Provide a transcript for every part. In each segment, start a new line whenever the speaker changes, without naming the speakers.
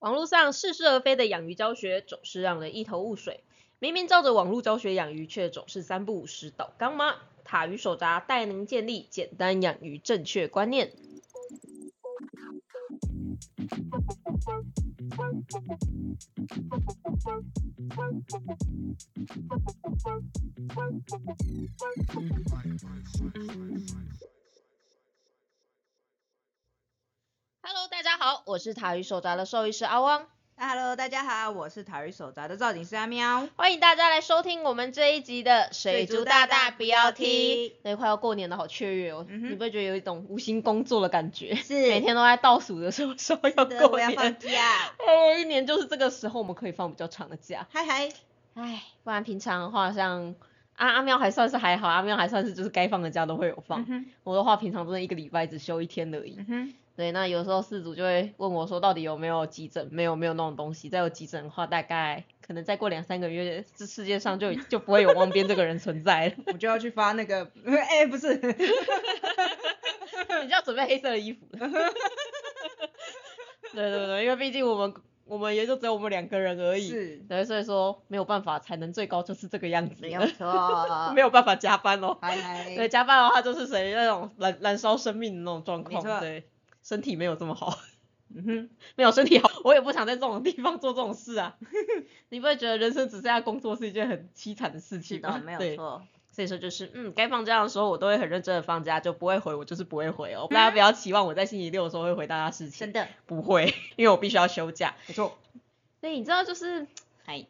网络上似是而非的养鱼教学总是让人一头雾水，明明照着网络教学养鱼，却总是三不五时倒缸吗。塔鱼手札带您建立简单养鱼正确观念。Hello，大家好，我是塔鱼手札的兽医师阿汪
，Hello，大家好，我是塔鱼手札的造景师阿喵。
欢迎大家来收听我们这一集的水族大大不要听
听。
对，快要过年了，好雀跃哦！
嗯
你不会觉得有一种无心工作的感觉？
是
每天都在倒数的时候说要
的，
过
我要放。假。
哦，一年就是这个时候，我们可以放比较长的假。
嗨嗨，
唉，不然平常的话，像阿阿喵还算是还好，阿喵还算是就是该放的假都会有放。
嗯，
我的话，平常真的一个礼拜只休一天而已。对，那有时候事主就会问我说，到底有没有急诊？没有，没有那种东西。再有急诊的话，大概可能再过两三个月，这世界上就就不会有汪边这个人存在了。
我就要去发那个，哎、不是，
你就要准备黑色的衣服。对对对，因为毕竟我们我们也就只有我们两个人而已。
是，
对，所以说没有办法，才能最高就是这个样子。
没有错。
没有办法加班哦。对，加班的话就是属于那种燃燃烧生命的那种状况。对，身体没有这么好。
嗯哼，
没有身体好，我也不想在这种地方做这种事啊。你不会觉得人生只剩下工作是一件很凄惨的事情吗？
是的，没有
对
错。
所以说就是，嗯，该放假的时候我都会很认真的放假，就不会回，我就是不会回哦。大家不要期望我在星期六的时候会回大家事情
真，的，
不会，因为我必须要休假。
没错。
所以你知道就是，
嗨，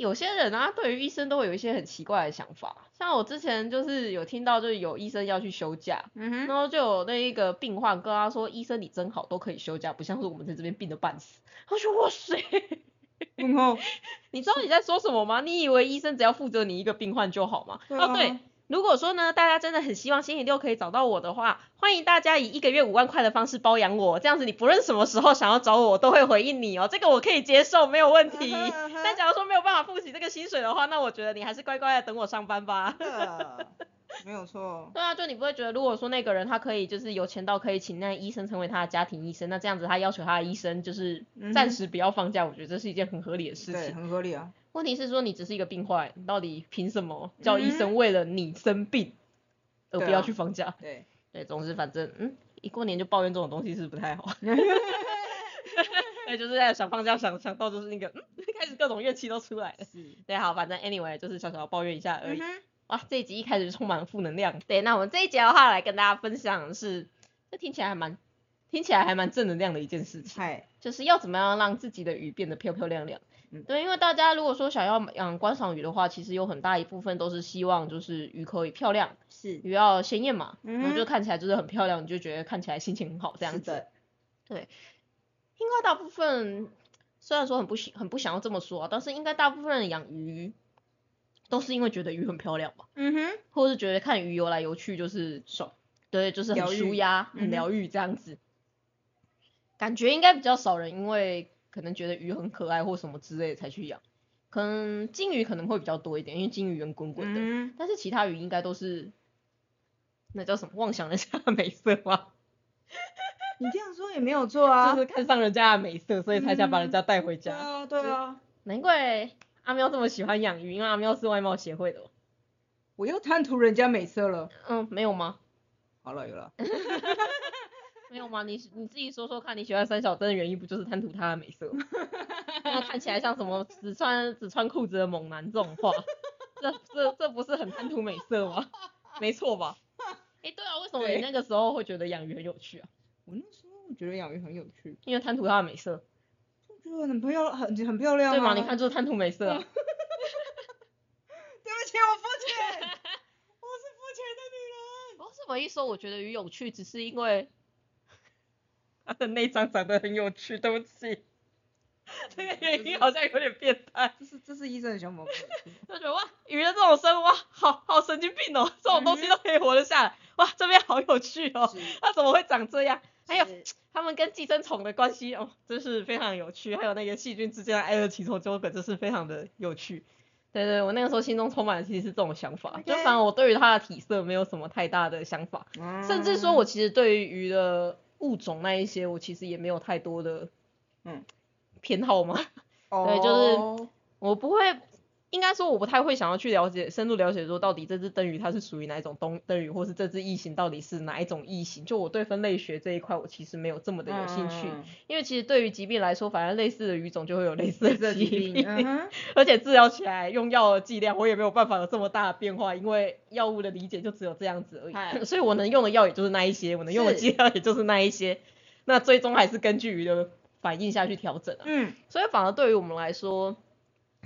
有些人啊，对于医生都会有一些很奇怪的想法。像我之前就是有听到，就是有医生要去休假，
嗯
然
哼，
后就有那一个病患跟他说：“医生你真好，都可以休假，不像是我们在这边病得半死。”他说：“哇塞，
然后。
你知道你在说什么吗？你以为医生只要负责你一个病患就好吗？”
啊
哦，对
啊。
如果说呢，大家真的很希望星期六可以找到我的话，欢迎大家以一个月五万块的方式包养我，这样子你不论什么时候想要找我，我都会回应你哦，这个我可以接受，没有问题。但假如说没有办法付起这个薪水的话，那我觉得你还是乖乖的等我上班吧。
没有错。
对啊，就你不会觉得，如果说那个人他可以就是有钱到可以请那医生成为他的家庭医生，那这样子他要求他的医生就是暂时不要放假，我觉得这是一件很合理的事
对，
情。
很合理啊。
问题是说你只是一个病患，你到底凭什么叫医
嗯
生为了你生病而不要去放假？
对，
对，总之反正嗯，一过年就抱怨这种东西是不太好。对，就是在想放假想想到就是那个嗯，开始各种怨气都出来了。
是。
对，好，反正 anyway 就是小小抱怨一下而已。哇，这一集一开始就充满了负能量。对，那我们这一集的话来跟大家分享的是，这听起来还蛮听起来还蛮正能量的一件事情，
嗨，
就是要怎么样让自己的鱼变得漂漂亮亮。
嗯。
对，因为大家如果说想要养观赏鱼的话，其实有很大一部分都是希望就是鱼可以漂亮，
是。
鱼要鲜艳嘛，
嗯
然后就看起来就是很漂亮，你就觉得看起来心情很好这样子。
是的，
应该大部分虽然说很不喜很不想要这么说啊，但是应该大部分人养鱼都是因为觉得鱼很漂亮吧。
嗯哼，
或是觉得看鱼游来游去就是爽，对，就是很舒压、很疗愈这样子。感觉应该比较少人因为可能觉得鱼很可爱或什么之类的才去养，可能金鱼可能会比较多一点，因为金鱼圆滚滚的，
嗯
但是其他鱼应该都是那叫什么妄想人家的美色吗？
你这样说也没有错啊。
就是看上人家的美色，所以才想把人家带回
对
家。
啊，对啊。
难怪阿喵这么喜欢养鱼，因为阿喵是外貌协会的哦。
我又贪图人家美色了。
嗯，没有吗？
好了，有了。
没有吗？你你自己说说看，你喜欢三小灯的原因不就是贪图他的美色吗？那看起来像什么只穿只穿裤子的猛男这种话，这这这不是很贪图美色吗？没错吧？哎、对啊，为什么你那个时候会觉得养鱼很有趣啊？
我那时候我觉得养鱼很有趣，
因为贪图他的美色，
我觉得很漂亮，很很漂亮、啊。
对吗？你看，就是贪图美色、啊。
对不起，我肤浅，我是肤浅的女人。
我这么一说，我觉得鱼有趣，只是因为 它的内脏长得很有趣。对不起，这个原因好像有点变态。
这是这是医生的小毛病。
就觉得哇，鱼的这种生物哇，好好神经病哦，这种东西都可以活得下来，哇，这边好有趣哦，它怎么会长这样？还有
是
它们跟寄生虫的关系哦，真是非常有趣，还有那个细菌之间的爱乐奇虫纠葛，真是非常的有趣。对对，我那个时候心中充满的其实是这种想法，就反正我对于它的体色没有什么太大的想法，甚至说我其实对于鱼的物种那一些，我其实也没有太多的
嗯。
偏好嘛？
哦。
对就是我不会，应该说我不太会想要去了解深入了解说到底这只灯鱼它是属于哪一种灯灯鱼，或是这只异形到底是哪一种异形。就我对分类学这一块，我其实没有这么的有兴趣，
嗯。
因为其实对于疾病来说，反正类似的鱼种就会有类似的疾
病，嗯，
而且治疗起来用药的剂量我也没有办法有这么大的变化，因为药物的理解就只有这样子而已，所以我能用的药也就是那一些，我能用的
是
剂量也就是那一些，那最终还是根据鱼的反应下去调整啊。
嗯，
所以反而对于我们来说，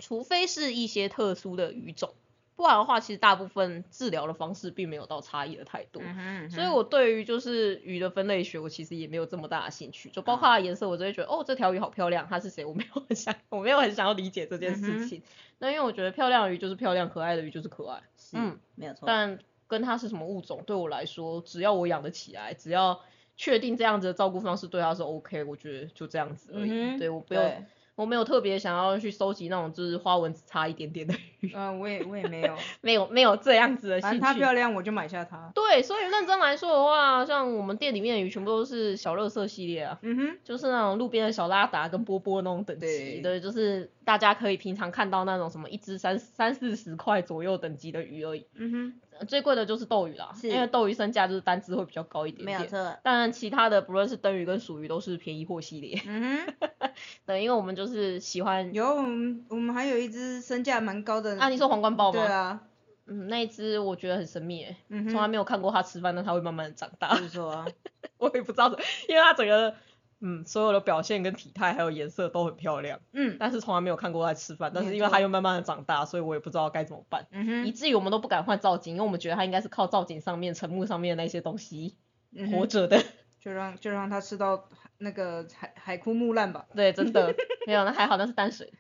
除非是一些特殊的鱼种，不然的话，其实大部分治疗的方式并没有到差异的太多。所以我对于就是鱼的分类学，我其实也没有这么大的兴趣，就包括它的颜色，我就会觉得哦，这条鱼好漂亮，它是谁？我没有很想，我没有很想要理解这件事情。那、因为我觉得漂亮的鱼就是漂亮，可爱的鱼就是可爱，嗯，
没有错，
但跟它是什么物种，对我来说，只要我养得起来，只要确定这样子的照顾方式对它是 OK，我觉得就这样子而已。
嗯
对我不用
对，
我没有特别想要去收集那种就是花纹只差一点点的鱼，
嗯，我也我也没有，
没有没有这样子的
反
兴趣。
正它漂亮，我就买下它。
对，所以认真来说的话，像我们店里面的鱼全部都是小乐色系列啊，
嗯哼，
就是那种路边的小拉达跟波波那种等级
对
的，就是大家可以平常看到那种什么一只三三四十块左右等级的鱼而已。
嗯哼，
呃最贵的就是斗鱼啦，因为斗鱼身价就是单只会比较高一点点。
没有错。
但其他的不论是灯鱼跟鼠鱼都是便宜货系列，
嗯哼，
对，因为我们就是喜欢
有我们我们还有一只身价蛮高的。
啊，你说皇冠豹吗？
对啊，
嗯，那一只我觉得很神秘诶，
嗯
从来，没有看过它吃饭，但它会慢慢的长大。
不错啊。
我也不知道，因为它整个嗯所有的表现跟体态还有颜色都很漂亮，
嗯
但是从来没有看过它吃饭。但是因为它又慢慢的长大，所以我也不知道该怎么办，
嗯哼，以
至于我们都不敢换造景，因为我们觉得它应该是靠造景上面、沉木上面的那些东西
嗯
活着的。
就让就让它吃到那个海海枯木烂吧。
对，真的 没有，那还好，那是淡水，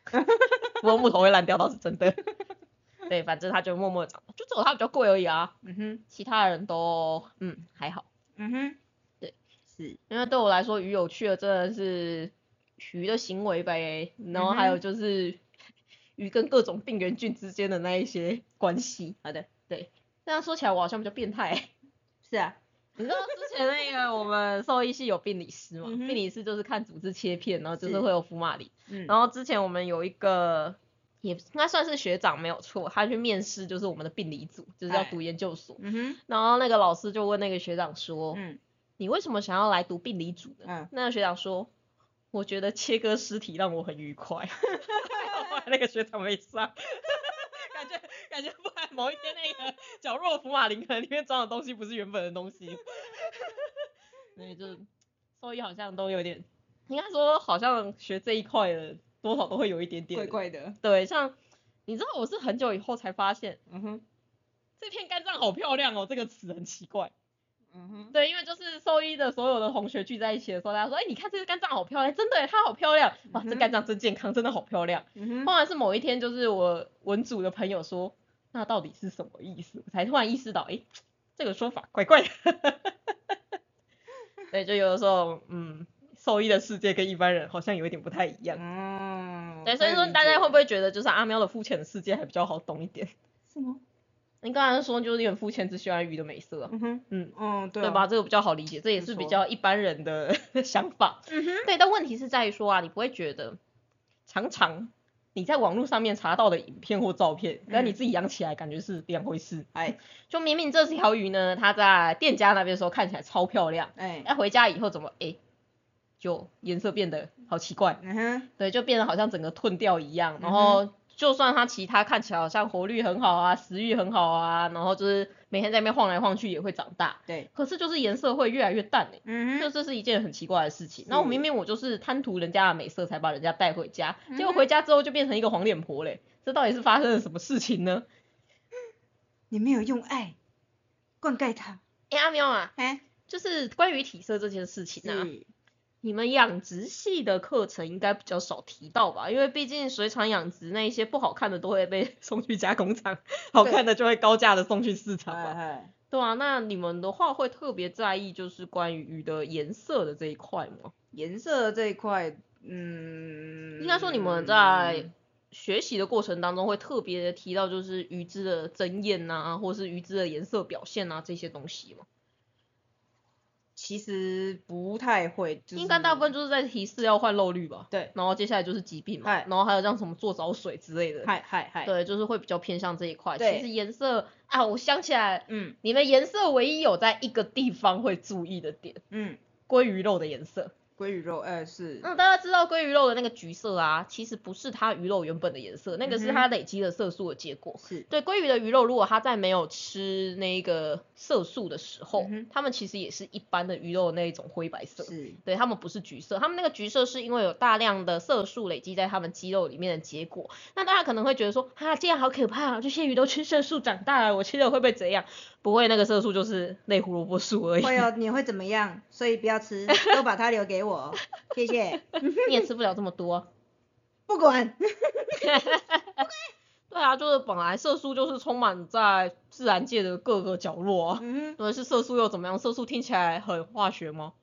不过木头会烂掉倒是真的。对，反正它就默默长，就只有它比较贵而已啊，
嗯哼，
其他人都嗯还好。
嗯哼，
对，
是，
因为对我来说，鱼有趣的真的是鱼的行为呗，然后还有就是鱼跟各种病原菌之间的那一些关系。
好的，
对，这样说起来我好像比较变态。
是啊，
你知道之前那个我们兽医系有病理师嘛？
嗯
病理师就是看组织切片，然后就是
是
会有福马林。
嗯，
然后之前我们有一个，也应该算是学长没有错，他去面试就是我们的病理组，就是要
哎
读研究所。
嗯哼，
然后那个老师就问那个学长说：“
嗯
你为什么想要来读病理组呢？”
嗯，
那个学长说：“我觉得切割尸体让我很愉快。”那个学长没上，感觉感觉不然某一天那个角落的福马林可能里面装的东西不是原本的东西。所以就是兽医好像都有点，应该说好像学这一块的多少都会有一点点
怪怪的，
对，像你知道我是很久以后才发现
嗯哼，
这片肝脏好漂亮哦，这个词很奇怪。
嗯哼，
对，因为就是兽医的所有的同学聚在一起的时候，大家说，哎、你看这个肝脏好漂亮，真的耶，它好漂亮，哇，这肝脏真健康，真的好漂亮。
嗯哼，
后来是某一天，就是我文组的朋友说，那到底是什么意思？我才突然意识到，哎、这个说法怪怪的。对，就有的时候，嗯，兽医的世界跟一般人好像有一点不太一样。
嗯，
对，所以说大家会不会觉得，就是阿喵的肤浅的世界还比较好懂一点？
是吗？
你刚才说就是有点肤浅，只喜欢鱼的美色啊，
嗯哼，
嗯，
嗯，对啊
对吧？？这个比较好理解，这也是比较一般人的 想法。
嗯哼，
对，但问题是在于说啊，你不会觉得常常你在网络上面查到的影片或照片，跟你
嗯
自己养起来感觉是两回事。
哎
就明明这条鱼呢，它在店家那边的时候看起来超漂亮，
哎，
哎，回家以后怎么哎，就颜色变得好奇怪，
嗯哼，
对，就变得好像整个褪掉一样，然后。就算它其他看起来好像活力很好啊，食欲很好啊，然后就是每天在那边晃来晃去也会长大，
对，
可是就是颜色会越来越淡欸
嗯哼，
就这是一件很奇怪的事情。然后
是
明明我就是贪图人家的美色才把人家带回家，
嗯
结果回家之后就变成一个黄脸婆嘞，这到底是发生了什么事情呢？
你没有用爱灌溉它，
哎、阿喵啊，
哎，
就是关于体色这件事情啊，
是，
你们养殖系的课程应该比较少提到吧？因为毕竟水产养殖那一些不好看的都会被 送去加工厂，好看的就会高价的送去市场
哎
吧。
哎，
对啊，那你们的话会特别在意就是关于鱼的颜色的这一块吗？
颜色这一块，嗯，
应该说你们在学习的过程当中会特别提到就是鱼汁的增艳呐，或是鱼汁的颜色表现啊这些东西吗？
其实不太会，就是
应该大部分就是在提示要换肉率吧。
对，
然后接下来就是疾病嘛，
嗨
然后还有像什么做早水之类的。
嗨嗨嗨，
对，就是会比较偏向这一块。
对
其实颜色啊，我想起来，
嗯
你们颜色唯一有在一个地方会注意的点，
嗯，
鲑鱼肉的颜色。
鲑鱼肉，呃是，
嗯，大家知道鲑鱼肉的那个橘色啊，其实不是它鱼肉原本的颜色，那个是它累积的色素的结果。
是，
对，鲑鱼的鱼肉，如果它在没有吃那个色素的时候，它们其实也是一般的鱼肉的那一种灰白色。
是，
对，它们不是橘色，它们那个橘色是因为有大量的色素累积在它们肌肉里面的结果。那大家可能会觉得说，啊，这样好可怕啊，这些鱼都吃色素长大了，我吃了会不会怎样？不会，那个色素就是类胡萝卜素而已。
会哦，你会怎么样？所以不要吃，都把它留给我，谢谢。
你也吃不了这么多。
不管，
对啊，就是本来色素就是充满在自然界的各个角落啊。
嗯
是色素又怎么样？色素听起来很化学吗？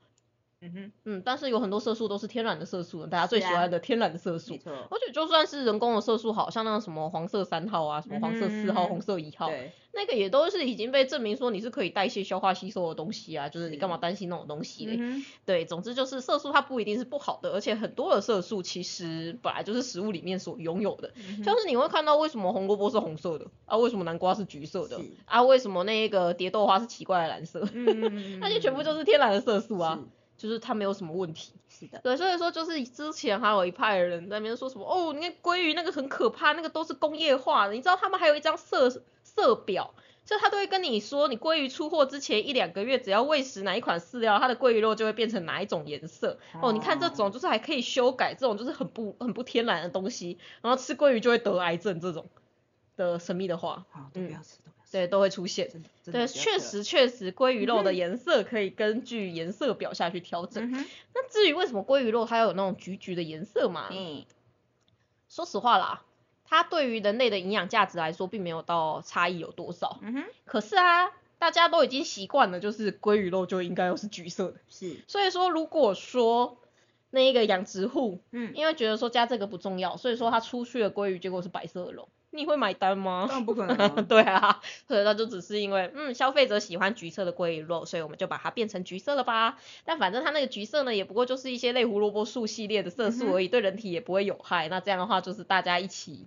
嗯哼，
嗯，但是有很多色素都是天然的色素，大家最喜欢的天然的色素。
没。错，
而且就算是人工的色素，好像那个什么黄色三号啊，什么黄色四号、
嗯
红色一号，那个也都是已经被证明说你是可以代谢、消化、吸收的东西啊，就是你干嘛担心那种东西嘞？
嗯，
对，总之就是色素它不一定是不好的，而且很多的色素其实本来就是食物里面所拥有的。
嗯
像是你会看到为什么红萝卜是红色的啊，为什么南瓜是橘色的？啊，为什么那个蝶豆花是奇怪的蓝色？那些全部就是天然的色素啊，
是
就是它没有什么问题。
是的，
对，所以说就是之前还有一派人在那边说什么哦，你看鲑鱼那个很可怕，那个都是工业化的，你知道他们还有一张色色表。就他都会跟你说，你鲑鱼出货之前一两个月，只要喂食哪一款饲料，它的鲑鱼肉就会变成哪一种颜色。哦，你看这种就是还可以修改，这种就是很不很不天然的东西，然后吃鲑鱼就会得癌症这种的神秘的话，
好，都不要吃，都不要吃，
对，都会出现。对，确，实确实，鲑鱼肉的颜色可以根据颜色表下去调整。
嗯，
那至于为什么鲑鱼肉它要有那种橘橘的颜色嘛？
嗯，
说实话啦，它对于人类的营养价值来说，并没有到差异有多少。
嗯哼，
可是啊，大家都已经习惯了，就是鲑鱼肉就应该要是橘色的。
是，
所以说，如果说那一个养殖户，
嗯，
因为觉得说加这个不重要，所以说他出去的鲑鱼结果是白色的肉，你会买单吗？
当然不可能啊，
对啊，所以那就只是因为，嗯，消费者喜欢橘色的鲑鱼肉，所以我们就把它变成橘色了吧。但反正它那个橘色呢，也不过就是一些类胡萝卜素系列的色
嗯
素而已，对人体也不会有害。那这样的话，就是大家一起。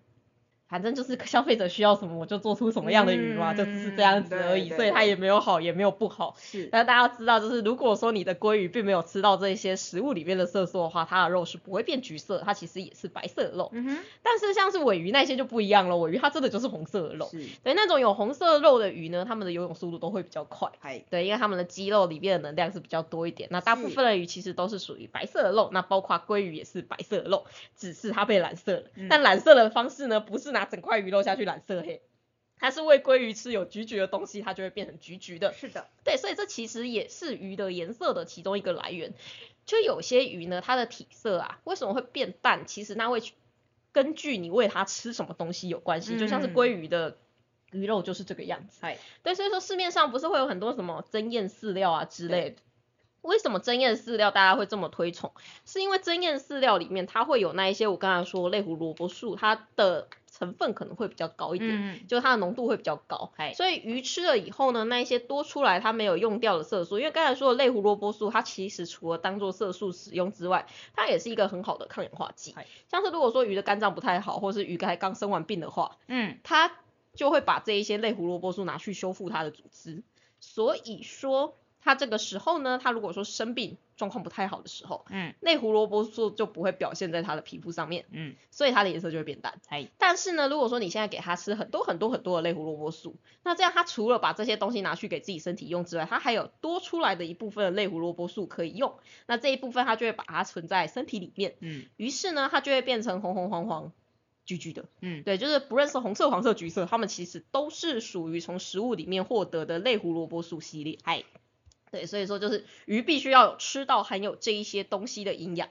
反正就是消费者需要什么，我就做出什么样的鱼嘛，就只是这样子而已，所以它也没有好，也没有不好。
是，
但大家要知道，就是如果说你的鲑鱼并没有吃到这些食物里面的色素的话，它的肉是不会变橘色，它其实也是白色的肉。
嗯哼，
但是像是尾鱼那些就不一样了，尾鱼它真的就是红色的肉。
是，
对，那种有红色肉的鱼呢，它们的游泳速度都会比较快。
嗨，
对，因为它们的肌肉里面的能量是比较多一点。那大部分的鱼其实都是属于白色的肉，那包括鲑鱼也是白色的肉，只是它被染色了。
嗯
但染色的方式呢，不是拿整块鱼肉下去染色黑，它是喂鲑鱼吃有橘橘的东西，它就会变成橘橘的。
是的，
对，所以这其实也是鱼的颜色的其中一个来源。就有些鱼呢，它的体色啊，为什么会变淡？其实那会去根据你喂它吃什么东西有关系。就像是
嗯
鲑鱼的鱼肉就是这个样子。
嗨，
对，所以说市面上不是会有很多什么增艳饲料啊之类的。为什么增艳饲料大家会这么推崇？是因为增艳饲料里面它会有那一些我刚才说类胡萝卜素，它的成分可能会比较高一点。
嗯，
就它的浓度会比较高，所以鱼吃了以后呢，那一些多出来它没有用掉的色素，因为刚才说的类胡萝卜素，它其实除了当做色素使用之外，它也是一个很好的抗氧化剂。像是如果说鱼的肝脏不太好，或是鱼才刚生完病的话，
嗯，
它就会把这一些类胡萝卜素拿去修复它的组织。所以说，它这个时候呢，它如果说生病状况不太好的时候，
嗯，
类胡萝卜素就不会表现在它的皮肤上面，
嗯，
所以它的颜色就会变淡。
嗨，
但是呢，如果说你现在给它吃很多很多很多的类胡萝卜素，那这样它除了把这些东西拿去给自己身体用之外，它还有多出来的一部分的类胡萝卜素可以用。那这一部分它就会把它存在身体里面，
嗯，
于是呢，它就会变成红红黄黄、橘橘的。
嗯，
对，就是不论是红色、黄色、橘色，它们其实都是属于从食物里面获得的类胡萝卜素系列。
嗨，
对，所以说就是鱼必须要有吃到含有这一些东西的营养，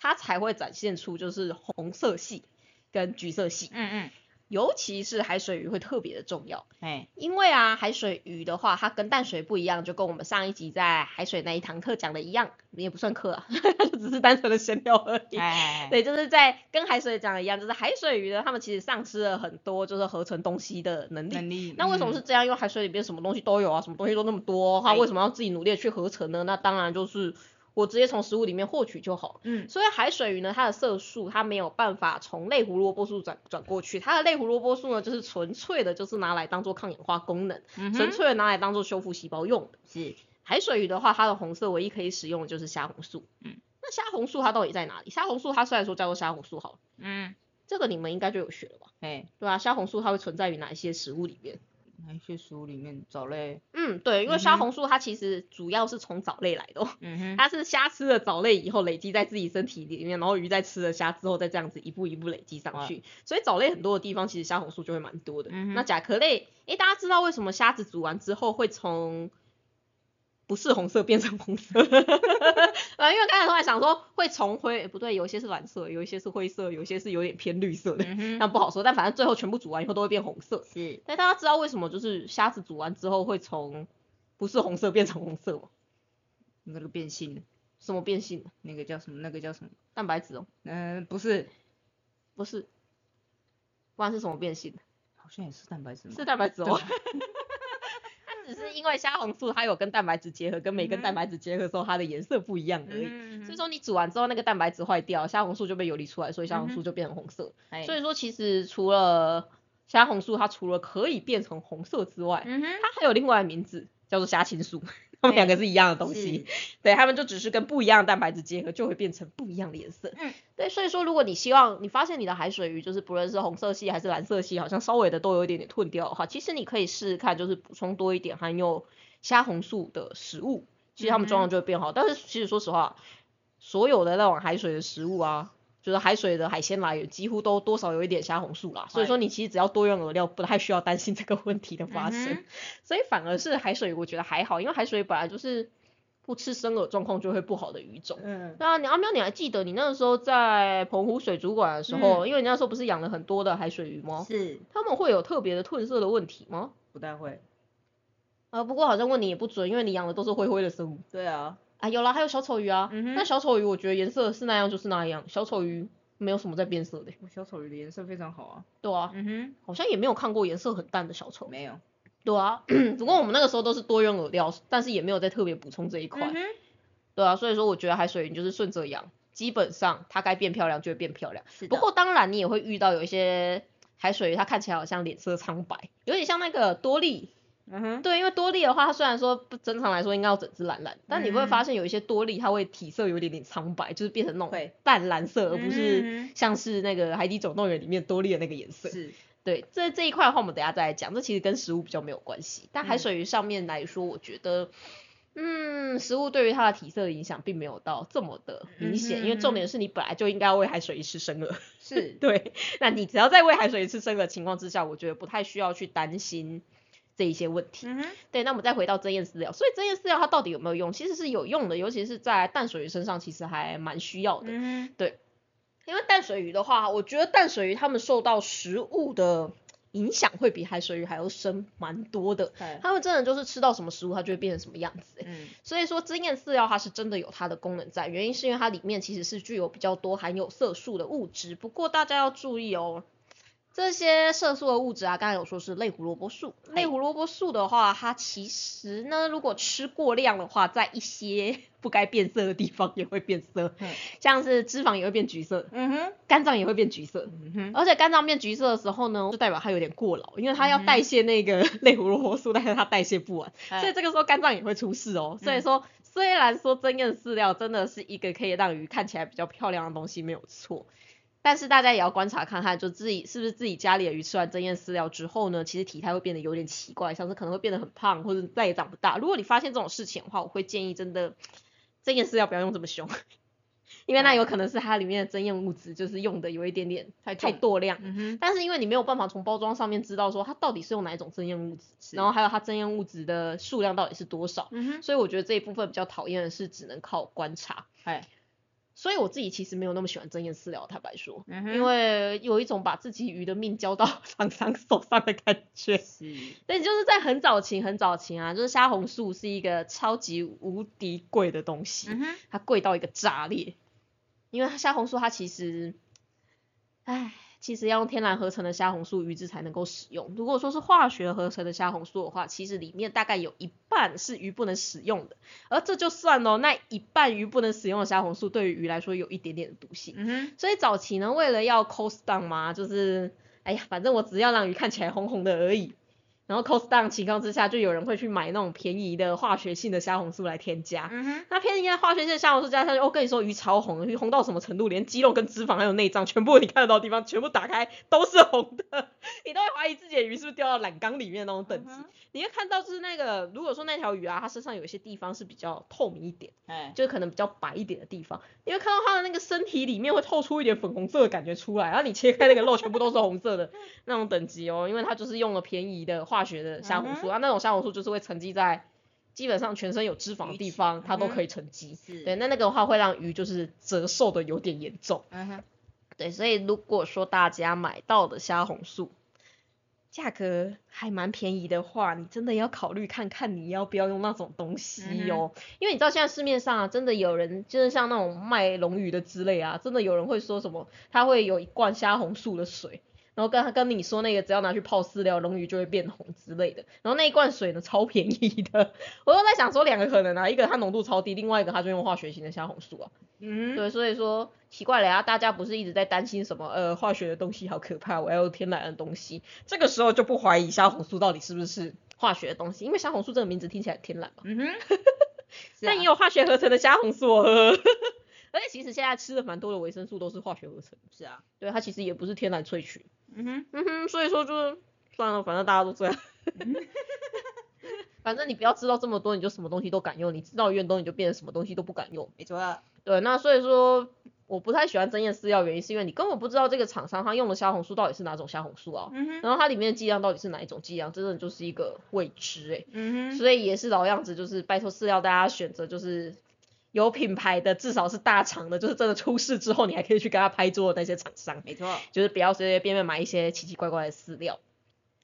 它才会展现出就是红色系跟橘色系。
嗯嗯，
尤其是海水鱼会特别的重要，
哎，
因为啊，海水鱼的话，它跟淡水不一样，就跟我们上一集在海水那一堂课讲的一样，也不算课啊，就 只是单纯的闲聊而已。
哎，
对，就是在跟海水讲的一样，就是海水鱼呢，它们其实丧失了很多就是合成东西的能力。
能力。
那为什么是这样？因为海水里边什么东西都有啊，什么东西都那么多，它
哎
为什么要自己努力的去合成呢？那当然就是我直接从食物里面获取就好了。
嗯，
所以海水鱼呢，它的色素它没有办法从类胡萝卜素转转过去，它的类胡萝卜素呢，就是纯粹的，就是拿来当做抗氧化功能，
嗯
纯粹的拿来当做修复细胞用的。
是
海水鱼的话，它的红色唯一可以使用的就是虾红素。
嗯，
那虾红素它到底在哪里？虾红素它虽然说叫做虾红素好了，
嗯，
这个你们应该就有学了吧？
哎，
对啊，虾红素它会存在于哪一些食物里面？
哪一些食物里面藻类？
嗯，对，因为虾红素它其实主要是从藻类来的、哦，
嗯哼，
它是虾吃了藻类以后累积在自己身体里面，然后鱼在吃了虾之后再这样子一步一步累积上去，所以藻类很多的地方其实虾红素就会蛮多的。
嗯
那甲壳类，诶，大家知道为什么虾子煮完之后会从不是红色变成红色？啊，因为刚才突然想说会从灰，诶不对，有一些是蓝色，有一些是灰色，有一些是有点偏绿色的，那不好说。但反正最后全部煮完以后都会变红色。
是
但大家知道为什么就是虾子煮完之后会从不是红色变成红色吗？
那个变性的，
什么变性？
那个叫什么？那个叫什么？
蛋白质哦，
嗯，不是，
不是，不然是什么变性？
好像也是蛋白质？
是蛋白质哦。它只是因为虾红素它有跟蛋白质结合，跟每根蛋白质结合的时候它的颜色不一样而已。
嗯
所以说你煮完之后那个蛋白质坏掉，虾红素就被游离出来，所以虾红素就变成红色。
哎
所以说其实除了虾红素，它除了可以变成红色之外，
嗯，
它还有另外的名字叫做虾青素，它们两个是一样的东西。
是
对，它们就只是跟不一样的蛋白质结合，就会变成不一样的颜色。
嗯，
对，所以说如果你希望你发现你的海水鱼就是不论是红色系还是蓝色系，好像稍微的都有一点点褪掉的话，其实你可以试试看，就是补充多一点含有虾红素的食物，其实它们状况就会变好。但是其实说实话，所有的那种海水的食物啊。就是海水的海鲜来源几乎都多少有一点虾红素啦，所以说你其实只要多用饵料，不太需要担心这个问题的发生。
嗯
所以反而是海水，我觉得还好，因为海水本来就是不吃生饵状况就会不好的鱼种。
嗯，
对啊，你阿喵，你还记得你那个时候在澎湖水族馆的时候，因为你那时候不是养了很多的海水鱼吗？
是
他们会有特别的褪色的问题吗？
不太会。
啊，不过好像问你也不准，因为你养的都是灰灰的生物。
对啊，
啊，有啦，还有小丑鱼啊。
嗯哼
那小丑鱼我觉得颜色是那样就是那样，小丑鱼没有什么在变色的。
小丑鱼的颜色非常好啊。
对啊，
嗯哼
好像也没有看过颜色很淡的小丑，。
没有。
对啊，不过我们那个时候都是多用饵料，但是也没有再特别补充这一块。
嗯哼，
对啊，所以说我觉得海水鱼就是顺着养，基本上它该变漂亮就会变漂亮。
是
不过当然你也会遇到有一些海水鱼，它看起来好像脸色苍白，有点像那个多利。
嗯哼，
对，因为多利的话，它虽然说不正常来说应该要整只蓝蓝，但你会
嗯
发现有一些多利它会体色有一点点苍白，就是变成那种
会
淡蓝色，而不是
嗯
像是那个海底总动员里面多利的那个颜色。
是。
对，这这一块的话，我们等一下再来讲。这其实跟食物比较没有关系，但海
嗯
水鱼上面来说，我觉得，嗯，食物对于它的体色的影响并没有到这么的明显，因为重点是你本来就应该要喂海水鱼吃生饵。
是
对，那你只要在喂海水鱼吃生饵的情况之下，我觉得不太需要去担心这一些问题。
嗯，
对，那我们再回到针叶饲料，所以针叶饲料它到底有没有用？其实是有用的，尤其是在淡水鱼身上，其实还蛮需要的。
嗯
因为淡水鱼的话，我觉得淡水鱼它们受到食物的影响会比海水鱼还要深蛮多的。
哼，
它们真的就是吃到什么食物，它就会变成什么样子欸。
嗯
所以说针叶饲料它是真的有它的功能在，原因是因为它里面其实是具有比较多含有色素的物质。不过大家要注意哦，这些色素的物质啊，刚才有说是类胡萝卜素。类胡萝卜素的话，它其实呢，如果吃过量的话，在一些不该变色的地方也会变色，
嗯
像是脂肪也会变橘色，
嗯哼，
肝脏也会变橘色。
嗯哼，
而且肝脏变橘色的时候呢，就代表它有点过劳，因为它要代谢那个 类胡萝卜素，但是它代谢不完，
哎
所以这个时候肝脏也会出事哦。所以
嗯
说，虽然说增艳饲料真的是一个可以让鱼看起来比较漂亮的东西，没有错。但是大家也要观察看看，就自己是不是自己家里的鱼吃完增艳饲料之后呢，其实体态会变得有点奇怪，像是可能会变得很胖，或者再也长不大。如果你发现这种事情的话，我会建议真的增艳饲料不要用这么凶，因为那有可能是它里面的增艳物质就是用的有一点点
太
太
重
多量。
嗯哼，
但是因为你没有办法从包装上面知道说它到底是用哪一种增艳物质，然后还有它增艳物质的数量到底是多少，
嗯，
所以我觉得这一部分比较讨厌的是只能靠观察。
哎，
所以我自己其实没有那么喜欢睁眼私聊，坦白说，
嗯
因为有一种把自己鱼的命交到 厂商手上的感觉。
是，
但，就是在很早期很早期啊，就是虾红素是一个超级无敌贵的东西，
嗯，
它贵到一个炸裂。因为虾红素它其实，唉，其实要用天然合成的虾红素鱼质才能够使用。如果说是化学合成的虾红素的话，其实里面大概有一半是鱼不能使用的，而这就算哦，那一半鱼不能使用的虾红素对于鱼来说有一点点的毒性。所以早期呢，为了要 cost down 嘛，就是哎呀，反正我只要让鱼看起来红红的而已。然后 cost down 情况之下，就有人会去买那种便宜的化学性的虾红素来添加。
嗯哼，
那便宜的化学性的虾红素加上去，我跟你说鱼超红，鱼红到什么程度，连肌肉跟脂肪还有内脏，全部你看得到的地方，全部打开都是红的，你都会怀疑自己的鱼是不是掉到染缸里面的那种等级。
嗯
你会看到就是那个，如果说那条鱼啊，它身上有一些地方是比较透明一点。
哎，
就是可能比较白一点的地方，你会看到它的那个身体里面会透出一点粉红色的感觉出来，然后你切开那个肉全部都是红色的 那种等级哦，因为它就是用了便宜的化学的虾红素，
嗯
啊那种虾红素就是会沉积在基本上全身有脂肪的地方，它都可以沉积。
是，
对，，那那个的话会让鱼就是折寿的有点严重。
嗯哼，
对，所以如果说大家买到的虾红素价格还蛮便宜的话，你真的要考虑看看你要不要用那种东西
嗯
哦。因为你知道现在市面上啊，真的有人就是像那种卖龙鱼的之类啊，真的有人会说什么，他会有一罐虾红素的水。然后跟他跟你说那个只要拿去泡饲料，龙鱼就会变红之类的。然后那一罐水呢超便宜的，我又在想说两个可能啊，一个它浓度超低，另外一个它就用化学型的虾红素啊。
嗯哼，
对，所以说奇怪了呀，大家不是一直在担心什么呃化学的东西好可怕，我要用天然的东西，这个时候就不怀疑虾红素到底是不是化学的东西，因为虾红素这个名字听起来很天然嘛，
嗯哼，啊。
但也有化学合成的虾红素哦，呵呵而且其实现在吃的蛮多的维生素都是化学合成，
是啊，
对，它其实也不是天然萃取，
嗯哼，
嗯哼，所以说就是算了，反正大家都这样。反正你不要知道这么多，你就什么东西都敢用；你知道越多，你就变成什么东西都不敢用。
没错，
对，那所以说我不太喜欢增艳饲料，原因是因为你根本不知道这个厂商他用的虾红素到底是哪种虾红素啊，
嗯哼，
然后它里面的剂量到底是哪一种剂量，真的就是一个未知诶、
嗯哼，
所以也是老样子，就是拜托饲料大家选择就是有品牌的，至少是大厂的，就是真的出事之后你还可以去跟他拍桌的那些厂商，
没错，
就是不要随随便便买一些奇奇怪怪的饲料。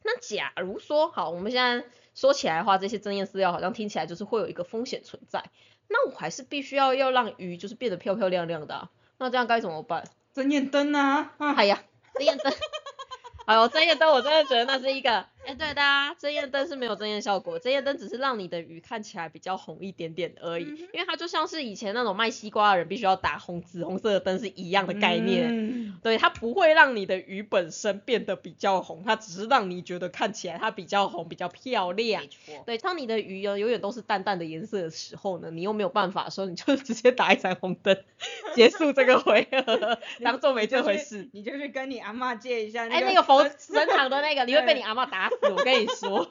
那假如说好，我们现在说起来的话，这些增艳饲料好像听起来就是会有一个风险存在，那我还是必须要要让鱼就是变得漂漂亮亮的、啊，那这样该怎么办？
睁眼灯啊，啊，
哎呀，针验灯，哎呦，针验灯我真的觉得那是一个，哎，对的啊，针验灯是没有针验效果，针验灯只是让你的鱼看起来比较红一点点而已，
嗯
因为它就像是以前那种卖西瓜的人必须要打红紫红色的灯是一样的概念。
嗯
对，它不会让你的鱼本身变得比较红，它只是让你觉得看起来它比较红、比较漂亮
没。错，
对，当你的鱼哦永远都是淡淡的颜色的时候呢，你又没有办法说，你就直接打一盏红灯，结束这个回合，当做没这回事。
你就去跟你阿嬷借一下
哎、
个
那个佛
神
神堂的那个，你会被你阿妈打死，我跟你说。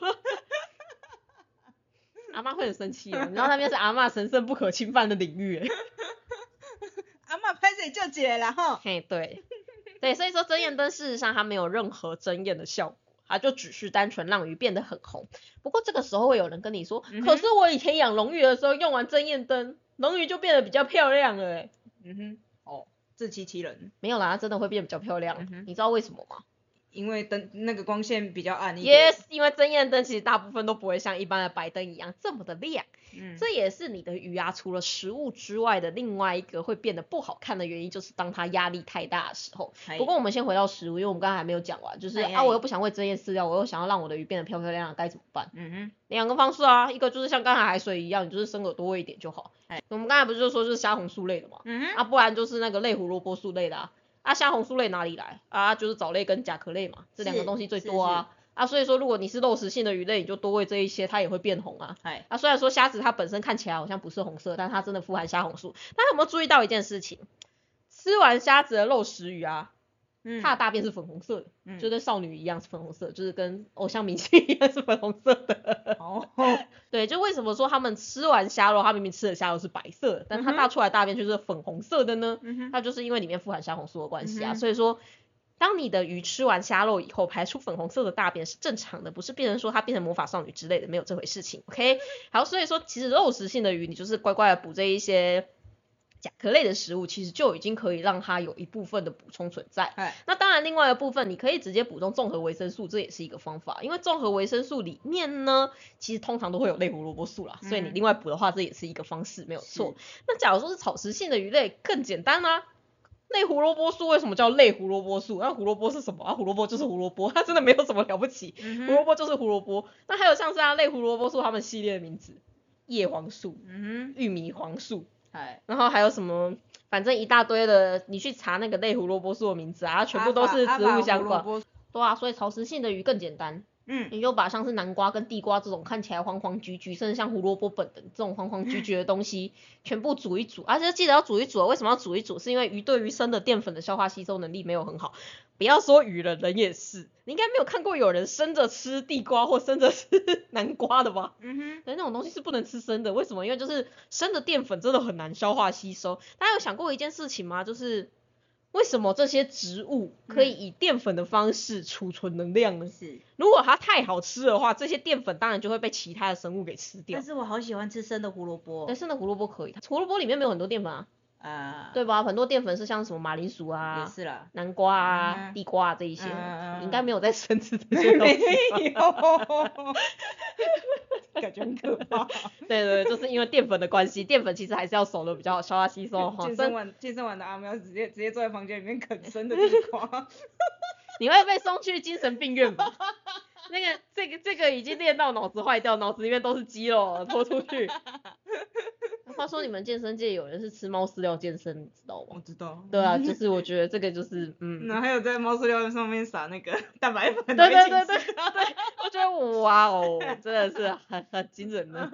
阿妈会很生气哦，你知道那边是阿妈神圣不可侵犯的领域欸。
阿嬷拍谁就解了哈，
嘿，对，对，所以说针验灯事实上它没有任何针验的效果，它就只是单纯让鱼变得很红。不过这个时候会有人跟你说，
嗯
可是我以前养龙鱼的时候用完针验灯，龙鱼就变得比较漂亮了、欸。
嗯哼，哦，自欺欺人，
没有啦，它真的会变比较漂亮。
嗯
你知道为什么吗
因为灯那个光线比较暗一点。
？Yes，因为针验灯其实大部分都不会像一般的白灯一样这么的亮。
嗯，
这也是你的鱼啊，除了食物之外的另外一个会变得不好看的原因，就是当它压力太大的时候。不过我们先回到食物，因为我们刚才还没有讲完，就是啊，我又不想喂针叶饲料，我又想要让我的鱼变得漂漂亮亮，该怎么办？
嗯哼，
两个方式啊，一个就是像刚才海水一样，你就是生饵多喂一点就好。
哎
我们刚才不是就说就是虾红素类的嘛，
嗯哼，
啊，不然就是那个类胡萝卜素类的啊。啊，虾红素类哪里来？啊，就是藻类跟甲壳类嘛，这两个
是
东西最多啊。啊，所以说如果你是肉食性的鱼类，你就多喂这一些，它也会变红啊。
哎，
啊，虽然说虾子它本身看起来好像不是红色，但它真的富含虾红素。大家有没有注意到一件事情？吃完虾子的肉食鱼啊，
嗯
它的大便是粉红色的，
嗯
就跟少女一样是粉红色，就是跟偶像明星 一样是粉红色的。
哦，
对，就为什么说他们吃完虾肉，它明明吃的虾肉是白色的，但是它大出来的大便却是粉红色的呢？
嗯哼，
那就是因为里面富含虾红素的关系啊。
嗯
所以说，当你的鱼吃完虾肉以后，排出粉红色的大便是正常的，不是变成说它变成魔法少女之类的，没有这回事情。OK，好，所以说其实肉食性的鱼，你就是乖乖的补这一些甲壳类的食物，其实就已经可以让它有一部分的补充存在。
哎，
那当然，另外一个部分你可以直接补充综合维生素，这也是一个方法。因为综合维生素里面呢，其实通常都会有类胡萝卜素啦，所以你
嗯
另外补的话，这也是一个方式，没有错。那假如说是草食性的鱼类，更简单啦、类胡萝卜素为什么叫类胡萝卜素？那胡萝卜是什么啊？胡萝卜就是胡萝卜，它真的没有什么了不起。
嗯
胡萝卜就是胡萝卜。那还有像是啊类胡萝卜素它们系列的名字，叶黄素、
嗯
玉米黄素，
哼，哎，
然后还有什么，反正一大堆的，你去查那个类胡萝卜素的名字啊，全部都是植物相关。对啊，所以草食性的鱼更简单，
嗯，
你就把像是南瓜跟地瓜这种看起来黄黄橘橘，甚至像胡萝卜本等这种黄黄橘橘的东西，全部煮一煮，而且记得要煮一煮哦。为什么要煮一煮？是因为鱼对于生的淀粉的消化吸收能力没有很好。不要说鱼了，人也是。你应该没有看过有人生着吃地瓜或生着吃 南瓜的吧？
嗯哼，
对，那种东西是不能吃生的，为什么？因为就是生的淀粉真的很难消化吸收。大家有想过一件事情吗？就是为什么这些植物可以以淀粉的方式储存能量呢？
是。
如果它太好吃的话，这些淀粉当然就会被其他的生物给吃掉
但。是我好喜欢吃生的胡萝卜
但。生的，胡萝卜可以，胡萝卜里面没有很多淀粉啊，
啊，
对吧？很多淀粉是像什么马铃薯
也
啊、
是啦。
南瓜啊、
嗯
地瓜啊这一些，
嗯嗯嗯
你应该没有在生吃这些东西吧。
有，感觉很可怕。
对对对，就是因为淀粉的关系，淀粉其实还是要熟的比较好消化吸收
健身完健身完的阿喵直接直接坐在房间里面啃生的地瓜。
你会被送去精神病院吧？那个这个这个已经练到脑子坏掉，脑子里面都是肌肉了，拖出去。话说你们健身界有人是吃猫饲料健身，你知道吗？
我知道。
对啊，就是我觉得这个就是嗯，
然后还有在猫饲料上面撒那个 蛋白粉。
对对对对对，我觉得哇哦，真的是很很惊人的。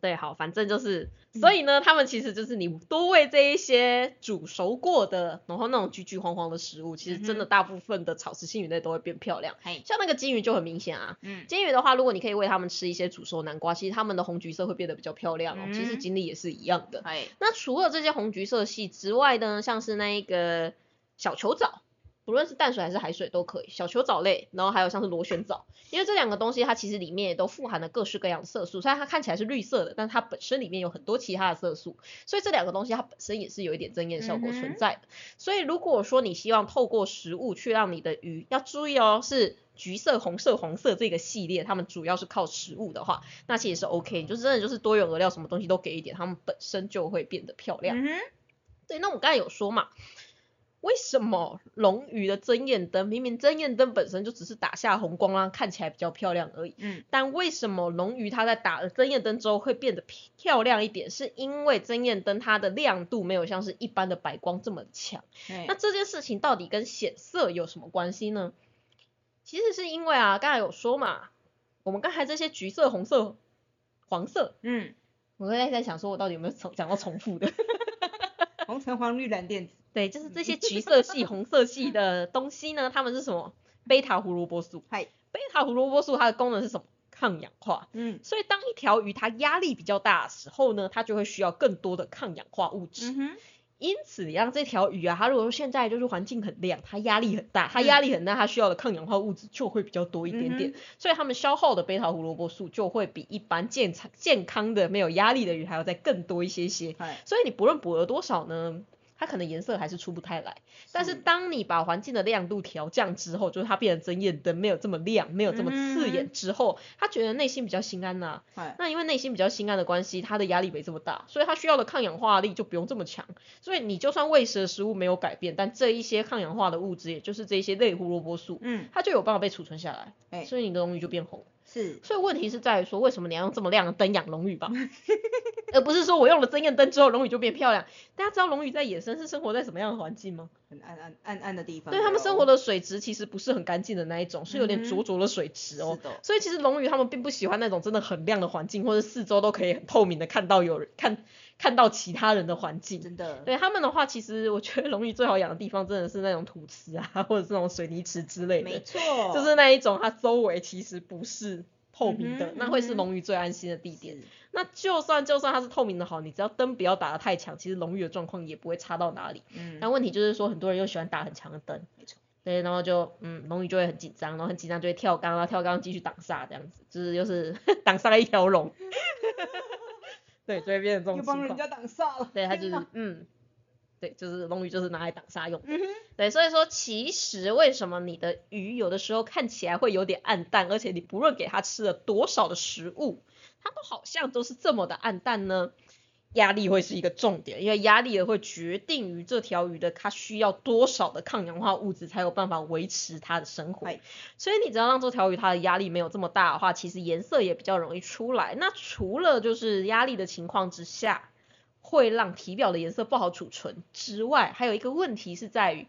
对，好，反正就是，所以呢，他们其实就是你多喂这一些煮熟过的，然后那种橘橘黄黄的食物，其实真的大部分的草食性鱼类都会变漂亮。
嘿，
像那个金鱼就很明显啊，
嗯，
金鱼的话，如果你可以喂它们吃一些煮熟南瓜，其实它们的红橘色会变得比较漂亮哦。其实
嗯
锦鲤也是一样的。
嘿，
那除了这些红橘色系之外呢，像是那一个小球藻，不论是淡水还是海水都可以，小球藻类，然后还有像是螺旋藻，因为这两个东西它其实里面也都富含了各式各样的色素，虽然它看起来是绿色的，但它本身里面有很多其他的色素，所以这两个东西它本身也是有一点增艳效果存在的。所以如果说你希望透过食物去让你的鱼，要注意哦，是。橘色、红色、黄色这个系列，它们主要是靠食物的话，那其实是 OK，就是真的就是多元饵料，什么东西都给一点，它们本身就会变得漂亮。
嗯哼，
对，那我刚才有说嘛，为什么龙鱼的针焰灯明明针焰灯本身就只是打下红光，让它看起来比较漂亮而已，
嗯，
但为什么龙鱼它在打了针焰灯之后会变得漂亮一点？是因为针焰灯它的亮度没有像是一般的白光这么强。
嘿
那这件事情到底跟显色有什么关系呢？其实是因为啊，刚才有说嘛，我们刚才这些橘色、红色、黄色，
嗯，
我刚才在想说我到底有没有重讲到重复的。
红橙黄绿蓝靛紫。
对，就是这些橘色系、红色系的东西呢，它们是什么？贝塔胡萝卜素。
嗨，
贝塔胡萝卜素它的功能是什么？抗氧化。
嗯
所以当一条鱼它压力比较大的时候呢，它就会需要更多的抗氧化物质。
嗯哼，
因此，你让这条鱼啊，它如果说现在就是环境很亮，它压力很大，它压力很大，它需要的抗氧化物质就会比较多一点点，
嗯
所以它们消耗的贝塔胡萝卜素就会比一般健康健康的没有压力的鱼还要再更多一些些。
嗨，
所以你不论补了多少呢，它可能颜色还是出不太来。但是当你把环境的亮度调降之后，就是它变成针焰灯，没有这么亮，没有这么刺眼之后，它觉得内心比较心安呐、
嗨，
那因为内心比较心安的关系，它的压力没这么大，所以它需要的抗氧化力就不用这么强。所以你就算喂食的食物没有改变，但这一些抗氧化的物质，也就是这一些类胡萝卜素，
嗯，
它就有办法被储存下来，
哎，
所以你的龙鱼就变红。
是，
所以问题是在于说，为什么你要用这么亮的灯养龙鱼吧？而不是说我用了增艳灯之后，龙鱼就变漂亮。大家知道龙鱼在野生是生活在什么样的环境吗？
很暗暗暗暗的地方。
对，它们生活的水质其实不是很干净的那一种，是有点
嗯
浊浊的水质哦。所以其实龙鱼它们并不喜欢那种真的很亮的环境，或者四周都可以很透明的看到有人看看到其他人的环境。
真的，
对他们的话，其实我觉得龙鱼最好养的地方真的是那种土池啊，或者是那种水泥池之类的。
没错，
就是那一种，它周围其实不是透明的，
嗯
那会是龙鱼最安心的地点。
是
那就算就算它是透明的好，你只要灯不要打得太强，其实龙鱼的状况也不会差到哪里。
嗯，
但问题就是说，很多人又喜欢打很强的灯，
没错。
对，然后就嗯，龙鱼就会很紧张，然后很紧张就会跳缸，然后跳缸继续挡煞这样子，就是又是 挡煞了一条龙。对，就会变成这种
又
情况。
帮人家挡煞了。
对，他就是嗯，对，就是龙鱼就是拿来挡煞用的。
嗯，
对，所以说其实为什么你的鱼有的时候看起来会有点暗淡，而且你不论给它吃了多少的食物，它都好像都是这么的暗淡呢？压力会是一个重点，因为压力也会决定于这条鱼的它需要多少的抗氧化物质才有办法维持它的生活。所以你只要让这条鱼它的压力没有这么大的话，其实颜色也比较容易出来。那除了就是压力的情况之下，会让体表的颜色不好储存之外，还有一个问题是在于，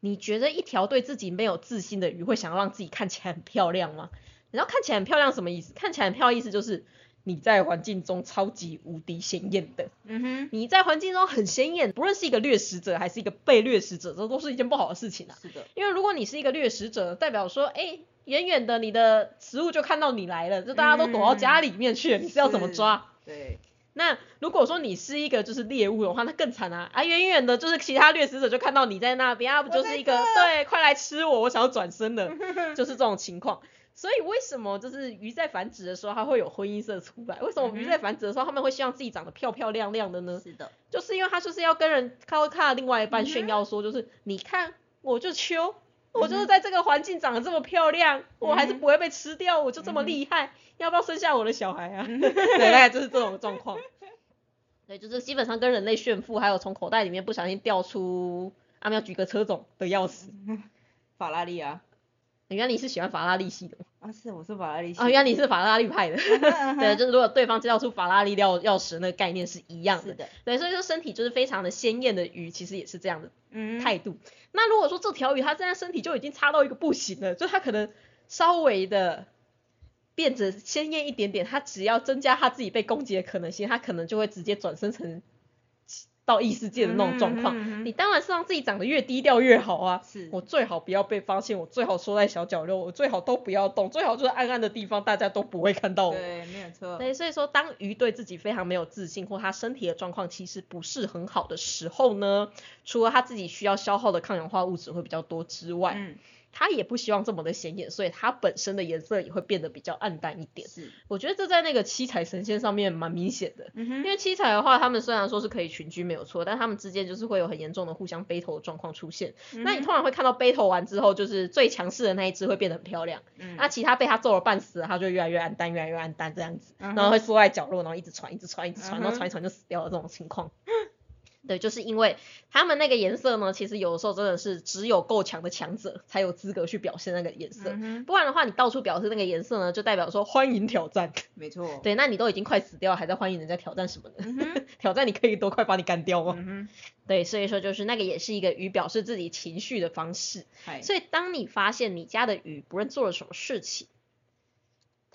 你觉得一条对自己没有自信的鱼会想要让自己看起来很漂亮吗？你知道看起来很漂亮什么意思？看起来很漂亮意思就是你在环境中超级无敌显眼的，
嗯哼，
你在环境中很显眼，不论是一个掠食者还是一个被掠食者，这都是一件不好的事情啊。
是的，
因为如果你是一个掠食者，代表说，哎，远远的你的食物就看到你来了，就大家都躲到家里面去了，你是要怎么抓？
对，
那如果说你是一个就是猎物的话，那更惨啊！啊，远远的就是其他掠食者就看到你在那边，啊，不就是一个对，快来吃我，我想要转身的，就是这种情况。所以为什么就是鱼在繁殖的时候它会有婚姻色出来？为什么鱼在繁殖的时候它们会希望自己长得漂漂亮亮的呢？
是的，
就是因为它就是要跟人看看另外一半炫耀说，就是你看我就秋，我就是在这个环境长得这么漂亮，我还是不会被吃掉，我就这么厉害，要不要生下我的小孩啊？对，大概就是这种状况。对，就是基本上跟人类炫富，还有从口袋里面不小心掉出阿喵举个车种的钥匙。
法拉利啊，
原来你是喜欢法拉利系的吗？
啊是，我是法拉利系
啊，原来你是法拉利派的。对，就是如果对方知道出法拉利钥钥匙，那个概念是一样的。
是的，
对，所以说身体就是非常的鲜艳的鱼，其实也是这样的
嗯，
态度。那如果说这条鱼它现在身体就已经差到一个不行了，就它可能稍微的变得鲜艳一点点，它只要增加它自己被攻击的可能性，它可能就会直接转生成到异世界的那种状况。
嗯哼嗯
你当然是让自己长得越低调越好啊。
是
我最好不要被发现，我最好缩在小角落，我最好都不要动，最好就是暗暗的地方，大家都不会看到我。
对，没有错，
对，所以说当鱼对自己非常没有自信，或它身体的状况其实不是很好的时候呢，除了它自己需要消耗的抗氧化物质会比较多之外，
嗯，
它也不希望这么的显眼，所以它本身的颜色也会变得比较暗淡一点。
是，
我觉得这在那个七彩神仙上面蛮明显的。因为七彩的话，他们虽然说是可以群居没有错，但他们之间就是会有很严重的互相 battle 的状况出现。那你通常会看到 battle 完之后，就是最强势的那一只会变得很漂亮，
嗯
那其他被他揍了半死了，它就越来越暗淡，越来越暗淡这样子，
嗯
然后会缩在角落，然后一直传，一直传，一直传，
嗯
然后传一传就死掉了这种情况。对，就是因为他们那个颜色呢，其实有的时候真的是只有够强的强者才有资格去表现那个颜色，
嗯
不然的话，你到处表示那个颜色呢，就代表说欢迎挑战。
没错，
对，那你都已经快死掉了，还在欢迎人家挑战什么呢？
嗯，
挑战你可以多快把你干掉吗？
嗯，
对，所以说就是那个也是一个鱼表示自己情绪的方式。所以当你发现你家的鱼不论做了什么事情，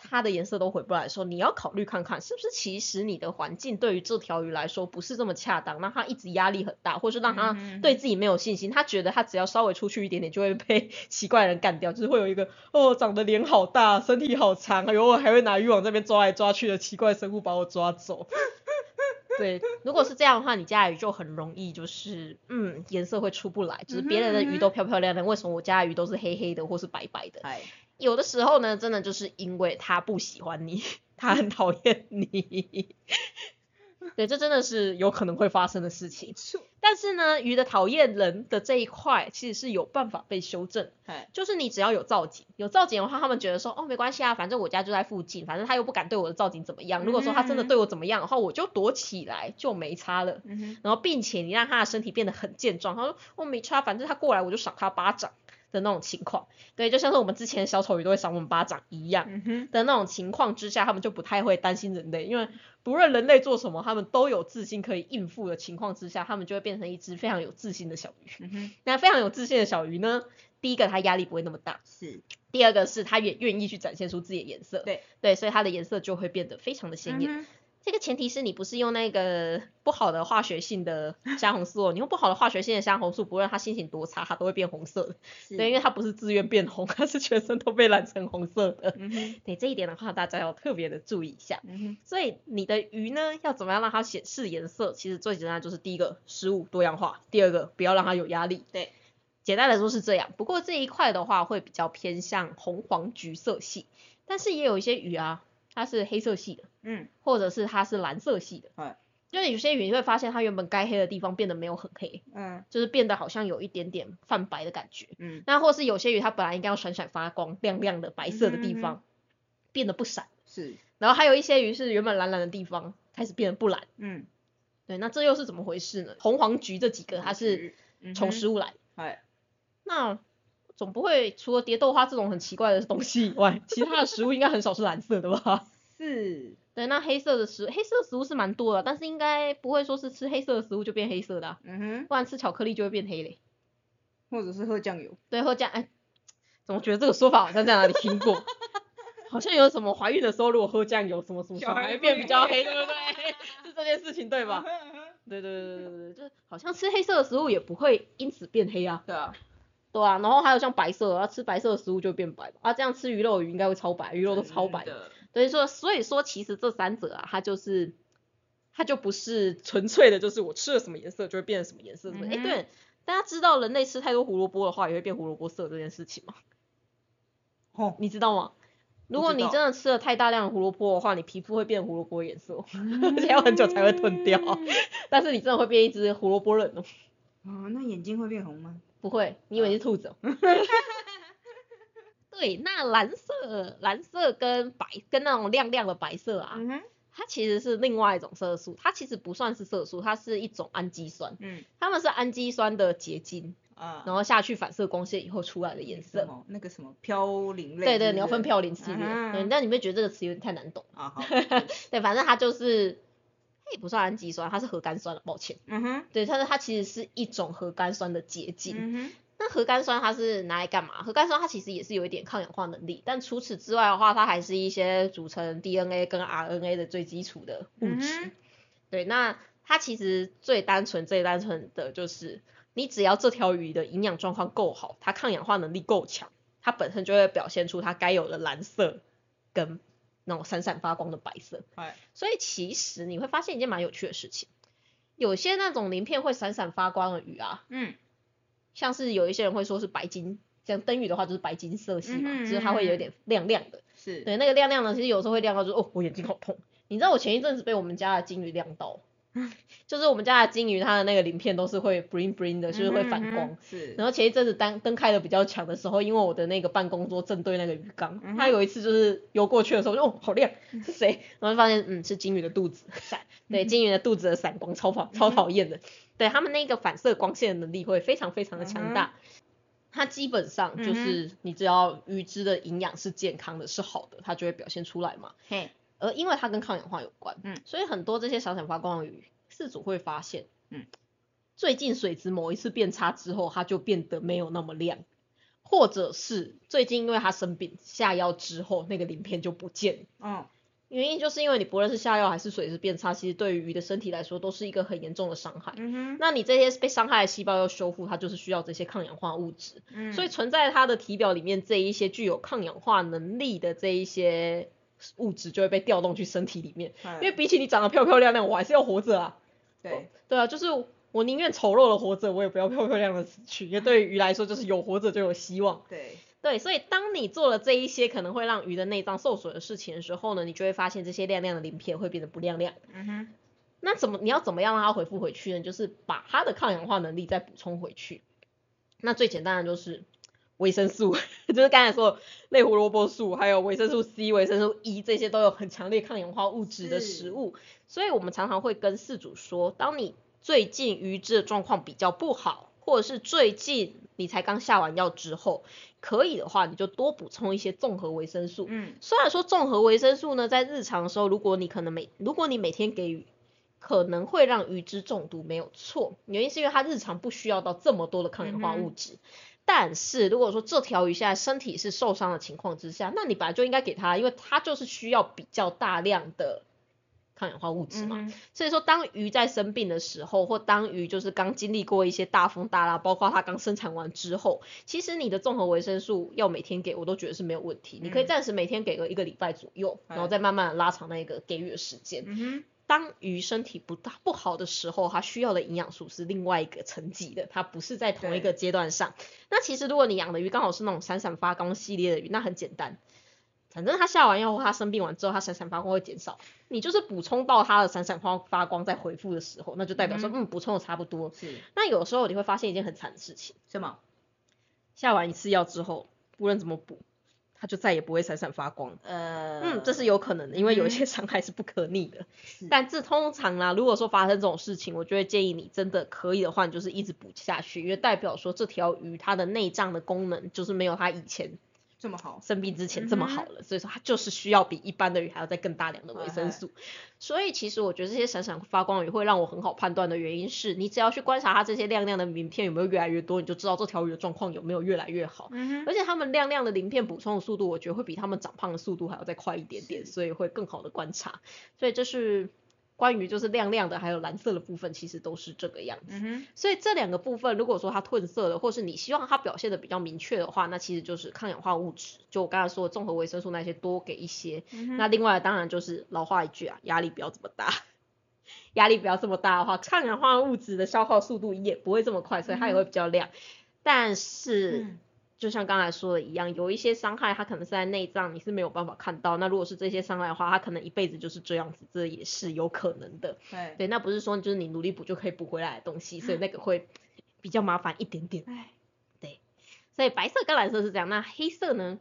它的颜色都回不来的时候，你要考虑看看是不是其实你的环境对于这条鱼来说不是这么恰当，让它一直压力很大，或是让它对自己没有信心，它觉得它只要稍微出去一点点就会被 奇怪的人干掉，就是会有一个哦长得脸好大，身体好长，哎呦还会拿渔网这边抓来抓去的奇怪生物把我抓走。对，如果是这样的话，你家的鱼就很容易就是，嗯，颜色会出不来，就是别人的鱼都漂漂亮亮，为什么我家的鱼都是黑黑的或是白白的？
嗨，
有的时候呢，真的就是因为他不喜欢你，他很讨厌你。对，这真的是有可能会发生的事情。但是呢，鱼的讨厌人的这一块其实是有办法被修正，
嗨，
就是你只要有造景，有造景的话，他们觉得说，哦，没关系啊，反正我家就在附近，反正他又不敢对我的造景怎么样。如果说他真的对我怎么样的话，我就躲起来就没差了。
嗯，
然后并且你让他的身体变得很健壮，他说我没差，反正他过来我就赏他巴掌的那种情况，对，就像是我们之前小丑鱼都会赏我们巴掌一样的那种情况之下，他们就不太会担心人类，因为不论人类做什么，他们都有自信可以应付的情况之下，他们就会变成一只非常有自信的小鱼。
嗯，
那非常有自信的小鱼呢，第一个它压力不会那么大，
是，
第二个是它也愿意去展现出自己的颜色，
对
对，所以它的颜色就会变得非常的鲜艳。这个前提是你不是用那个不好的化学性的虾红素哦，你用不好的化学性的虾红素，不论它心情多差，它都会变红色的。对，因为它不是自愿变红，它是全身都被染成红色的。
嗯，
对这一点的话，大家要特别的注意一下。
嗯，
所以你的鱼呢，要怎么样让它显示颜色？其实最简单就是第一个，食物多样化；第二个，不要让它有压力。
对，
简单来说是这样。不过这一块的话，会比较偏向红黄橘色系，但是也有一些鱼啊，它是黑色系的，
嗯，
或者是它是蓝色系的。
哎，
就是有些鱼你会发现它原本该黑的地方变得没有很黑，
嗯
就是变得好像有一点点泛白的感觉。
嗯
那或是有些鱼它本来应该要闪闪发光、亮亮的白色的地方，变得不闪。
是，
然后还有一些鱼是原本蓝蓝的地方开始变得不蓝。
嗯，
对，那这又是怎么回事呢？红黄橘这几个它是从食物来的，
哎，
那总不会除了蝶豆花这种很奇怪的东西以外，其他的食物应该很少是蓝色的吧？
是，
对，那黑色的食黑色的食物是蛮多的，但是应该不会说是吃黑色的食物就变黑色的、啊，
嗯哼，
不然吃巧克力就会变黑嘞。
或者是喝酱油，
对，喝酱哎，怎么觉得这个说法好像在哪里听过？好像有什么怀孕的时候如果喝酱油，什么什么小孩变比较黑，对不对？是这件事情对吧？对对对对对对，就是好像吃黑色的食物也不会因此变黑啊。
对啊，
对啊，然后还有像白色，要吃白色的食物就会变白啊，这样吃鱼肉的鱼应该会超白，鱼肉都超白。
的，
所以说，所以说其实这三者啊，它就是，它就不是纯粹的，就是我吃了什么颜色就会变成什么颜色。哎、对，大家知道人类吃太多胡萝卜的话，也会变胡萝卜色这件事情吗？
哦，
你知道吗？如果你真的吃了太大量的胡萝卜的话，你皮肤会变胡萝卜颜色哦，而且要很久才会褪掉。但是你真的会变一只胡萝卜人哦。
哦，那眼睛会变红吗？
不会，你以为是兔子、哦？对，那蓝色、蓝色跟白跟那种亮亮的白色啊，
嗯，
它其实是另外一种色素，它其实不算是色素，它是一种氨基酸，
嗯
它们是氨基酸的结晶，
啊，
然后下去反射光线以后出来的颜
什
色。
么那个什么嘌呤类，
对对，
是不是
你要分嘌呤系列，
嗯
对，但你会觉得这个词有点太难懂。
啊好，
对，反正它就是，它也不算氨基酸，它是核苷酸了，抱歉。
嗯哼，
对，但是它其实是一种核苷酸的结晶。
嗯哼，
那核苷酸它是拿来干嘛？核苷酸它其实也是有一点抗氧化能力，但除此之外的话，它还是一些组成 DNA 跟 RNA 的最基础的物质。
嗯哼
对，那它其实最单纯、最单纯的就是，你只要这条鱼的营养状况够好，它抗氧化能力够强，它本身就会表现出它该有的蓝色跟那种闪闪发光的白色。
哎，
所以其实你会发现一件蛮有趣的事情，有些那种鳞片会闪闪发光的鱼啊，
嗯，
像是有一些人会说是白金，像灯鱼的话就是白金色系嘛，就是它会有点亮亮的。
是，
对，那个亮亮的，其实有时候会亮到就是哦，我眼睛好痛。你知道我前一阵子被我们家的金鱼亮到，就是我们家的金鱼它的那个鳞片都是会 bling bling 的，就是会反光。
嗯，是，
然后前一阵子灯灯开的比较强的时候，因为我的那个办公桌正对那个鱼缸，
嗯
它有一次就是游过去的时候，就哦好亮，是谁？然后就发现嗯是金鱼的肚子闪，对，金鱼的肚子的闪光超讨超讨厌的，对它们那个反射光线的能力会非常非常的强大。它基本上就
嗯
是你只要鱼汁的营养是健康的，是好的，它就会表现出来嘛。
嘿，
而因为它跟抗氧化有关，
嗯
所以很多这些闪闪发光的鱼，饲主会发现，
嗯，
最近水质某一次变差之后，它就变得没有那么亮，或者是最近因为它生病下药之后，那个鳞片就不见了。
嗯，
原因就是因为你不论是下药还是水质变差，其实对于鱼的身体来说都是一个很严重的伤害。
嗯哼，
那你这些被伤害的细胞要修复，它就是需要这些抗氧化物质。
嗯，
所以存在它的体表里面这一些具有抗氧化能力的这一些物质就会被调动去身体里面，
因
因为比起你长得漂漂亮亮，我还是要活着啊。
对，
对啊，就是我宁愿丑陋的活着，我也不要漂漂亮亮的死去，因 为对于鱼来说，就是有活着就有希望。
对，
对，所以当你做了这一些可能会让鱼的内脏受损的事情的时候呢，你就会发现这些亮亮的鳞片会变得不亮亮。
嗯哼，
那怎么你要怎么样让它恢复回去呢？就是把它的抗氧化能力再补充回去。那最简单的就是维生素，就是刚才说的类胡萝卜素，还有维生素 C、维生素 E 这些都有很强烈抗氧化物质的食物。所以我们常常会跟饲主说，当你最近鱼只的状况比较不好，或者是最近你才刚下完药之后，可以的话你就多补充一些综合维生素。
嗯，
虽然说综合维生素呢，在日常的时候，如果你可能每如果你每天给予，可能会让鱼只中毒，没有错。原因是因为它日常不需要到这么多的抗氧化物质。但是如果说这条鱼现在身体是受伤的情况之下，那你本来就应该给它，因为它就是需要比较大量的抗氧化物质嘛。
嗯
所以说，当鱼在生病的时候，或当鱼就是刚经历过一些大风大浪，包括它刚生产完之后，其实你的综合维生素要每天给，我都觉得是没有问题。你可以
嗯
暂时每天给个一个礼拜左右，然后
哎
再慢慢的拉长那个给予的时间。当鱼身体不大不好的时候，它需要的营养素是另外一个层级的，它不是在同一个阶段上。那其实如果你养的鱼刚好是那种闪闪发光系列的鱼，那很简单，反正它下完药或它生病完之后，它闪闪发光会减少。你就是补充到它的闪闪发发光在回复的时候，那就代表说，嗯，补充的差不多。
是
那有时候你会发现一件很惨的事情，
什么？
下完一次药之后，无论怎么补，它就再也不会闪闪发光。
呃，
嗯，这是有可能的，因为有一些伤害是不可逆的。
是
但这通常啦，如果说发生这种事情，我就会建议你真的可以的话，你就是一直补下去，因为代表说这条鱼它的内脏的功能就是没有它以前
这么好。
生病之前这么好了，所以说它就是需要比一般的鱼还要再更大量的维生素。所以其实我觉得这些闪闪发光的鱼会让我很好判断的原因是，你只要去观察它这些亮亮的鳞片有没有越来越多，你就知道这条鱼的状况有没有越来越好。
嗯，
而且它们亮亮的鳞片补充的速度，我觉得会比它们长胖的速度还要再快一点点，所以会更好的观察。所以这是关于就是亮亮的还有蓝色的部分，其实都是这个样子。
嗯，
所以这两个部分，如果说它褪色了，或是你希望它表现的比较明确的话，那其实就是抗氧化物质，就我刚才说的综合维生素那些多给一些。
嗯
那另外当然就是老话一句啊，压力不要这么大。压力不要这么大的话，抗氧化物质的消耗速度也不会这么快，所以它也会比较亮。但是，
嗯
就像刚才说的一样，有一些伤害它可能是在内脏，你是没有办法看到。那如果是这些伤害的话，它可能一辈子就是这样子，这也是有可能的。
对，
对，那不是说就是你努力补就可以补回来的东西，所以 那个会比较麻烦一点点。
哎，
所以白色跟蓝色是这样，那黑色呢？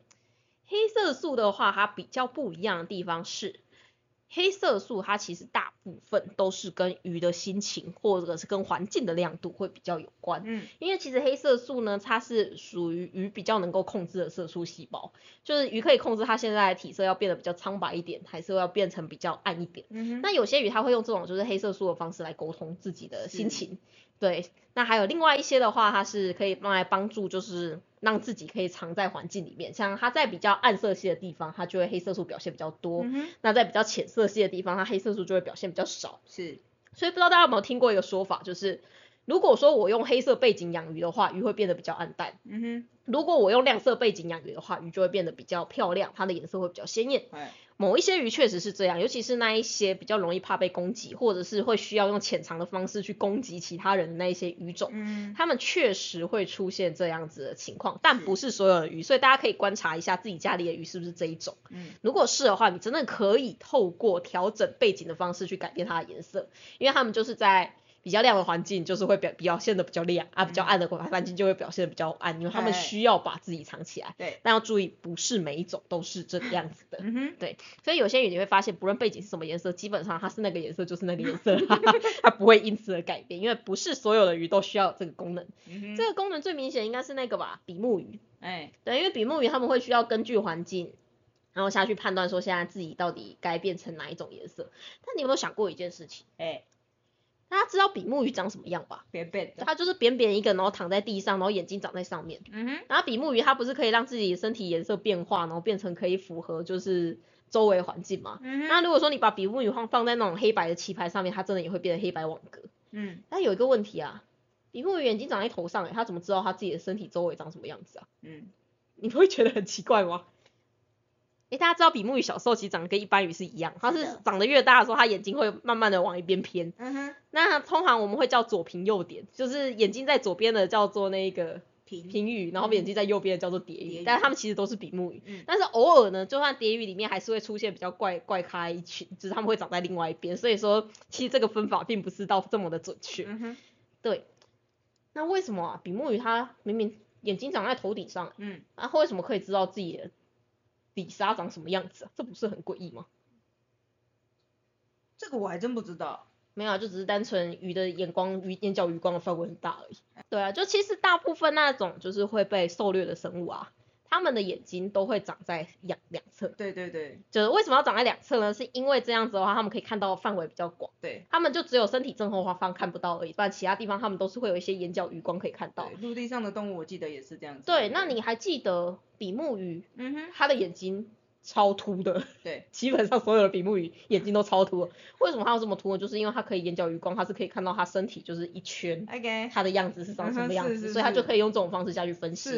黑色素的话，它比较不一样的地方是，黑色素它其实大部分都是跟鱼的心情或者是跟环境的亮度会比较有关。
嗯，
因为其实黑色素呢，它是属于鱼比较能够控制的色素细胞，就是鱼可以控制它现在的体色要变得比较苍白一点，还是要变成比较暗一点。
嗯哼，
那有些鱼它会用这种就是黑色素的方式来沟通自己的心情，对。那还有另外一些的话，它是可以用来帮助，就是让自己可以藏在环境里面。像它在比较暗色系的地方，它就会黑色素表现比较多；
嗯，
那在比较浅色系的地方，它黑色素就会表现比较少。
是，
所以不知道大家有没有听过一个说法，就是如果说我用黑色背景养鱼的话，鱼会变得比较暗淡；
嗯
如果我用亮色背景养鱼的话，鱼就会变得比较漂亮，它的颜色会比较鲜艳。
哎，
某一些鱼确实是这样，尤其是那一些比较容易怕被攻击，或者是会需要用潜藏的方式去攻击其他人的那一些鱼种，
嗯，
它们确实会出现这样子的情况，但不是所有的鱼，所以大家可以观察一下自己家里的鱼是不是这一种。
嗯，
如果是的话，你真的可以透过调整背景的方式去改变它的颜色，因为它们就是在比较亮的环境，就是会表表现的比较亮啊，比较暗的环境就会表现的比较暗，因为它们
哎
需要把自己藏起来。
对，
但要注意，不是每一种都是这个样子的。
嗯哼，
对，所以有些鱼你会发现，不论背景是什么颜色，基本上它是那个颜色就是那个颜色，它不会因此而改变，因为不是所有的鱼都需要这个功能。
嗯，
这个功能最明显应该是那个吧，比目鱼。
哎，
对，因为比目鱼他们会需要根据环境，然后下去判断说现在自己到底该变成哪一种颜色。但你有没有想过一件事情？
哎，
大家知道比目鱼长什么样吧？
扁扁的，
它就是扁扁一个，然后躺在地上，然后眼睛长在上面。
嗯哼，
然后比目鱼它不是可以让自己的身体颜色变化，然后变成可以符合就是周围环境嘛？
嗯哼，
那如果说你把比目鱼放放在那种黑白的棋盘上面，它真的也会变成黑白网格。
嗯，
但有一个问题啊，比目鱼眼睛长在头上，诶，它怎么知道它自己的身体周围长什么样子啊？
嗯，
你不会觉得很奇怪吗？诶，大家知道比目鱼小时候其实长得跟一般鱼是一样，它是长得越大的时候，它眼睛会慢慢的往一边偏。
嗯哼，
那通常我们会叫左平右点，就是眼睛在左边的叫做那个
平，
平鱼，然后眼睛在右边的叫做蝶鱼，但是它们其实都是比目鱼。
嗯，
但是偶尔呢，就算蝶鱼里面还是会出现比较怪怪咖一群，只是它们会长在另外一边，所以说其实这个分法并不是到这么的准确。
嗯哼，
对，那为什么啊？比目鱼它明明眼睛长在头顶上，
嗯，
然后为什么可以知道自己的底沙长什么样子啊？这不是很诡异吗？
这个我还真不知道，
没有啊，就只是单纯鱼的眼光、鱼眼角余光的范围很大而已。对啊，就其实大部分那种就是会被狩猎的生物啊，它们的眼睛都会长在两两侧。
对对对
就是为什么要长在两侧呢？是因为这样子的话，他们可以看到范围比较广，
对
他们就只有身体正后方看不到而已，不然其他地方他们都是会有一些眼角余光可以看到。
陆地上的动物我记得也是这样子，
对，那你还记得比目鱼
嗯哼，
它的眼睛超凸的，
对，
基本上所有的比目鱼眼睛都超凸。为什么它要这么凸呢？就是因为它可以眼角余光，它是可以看到它身体就是一圈
，，OK，
它的样子是长什么样子，
嗯哼是是
所以它就可以用这种方式下去分析。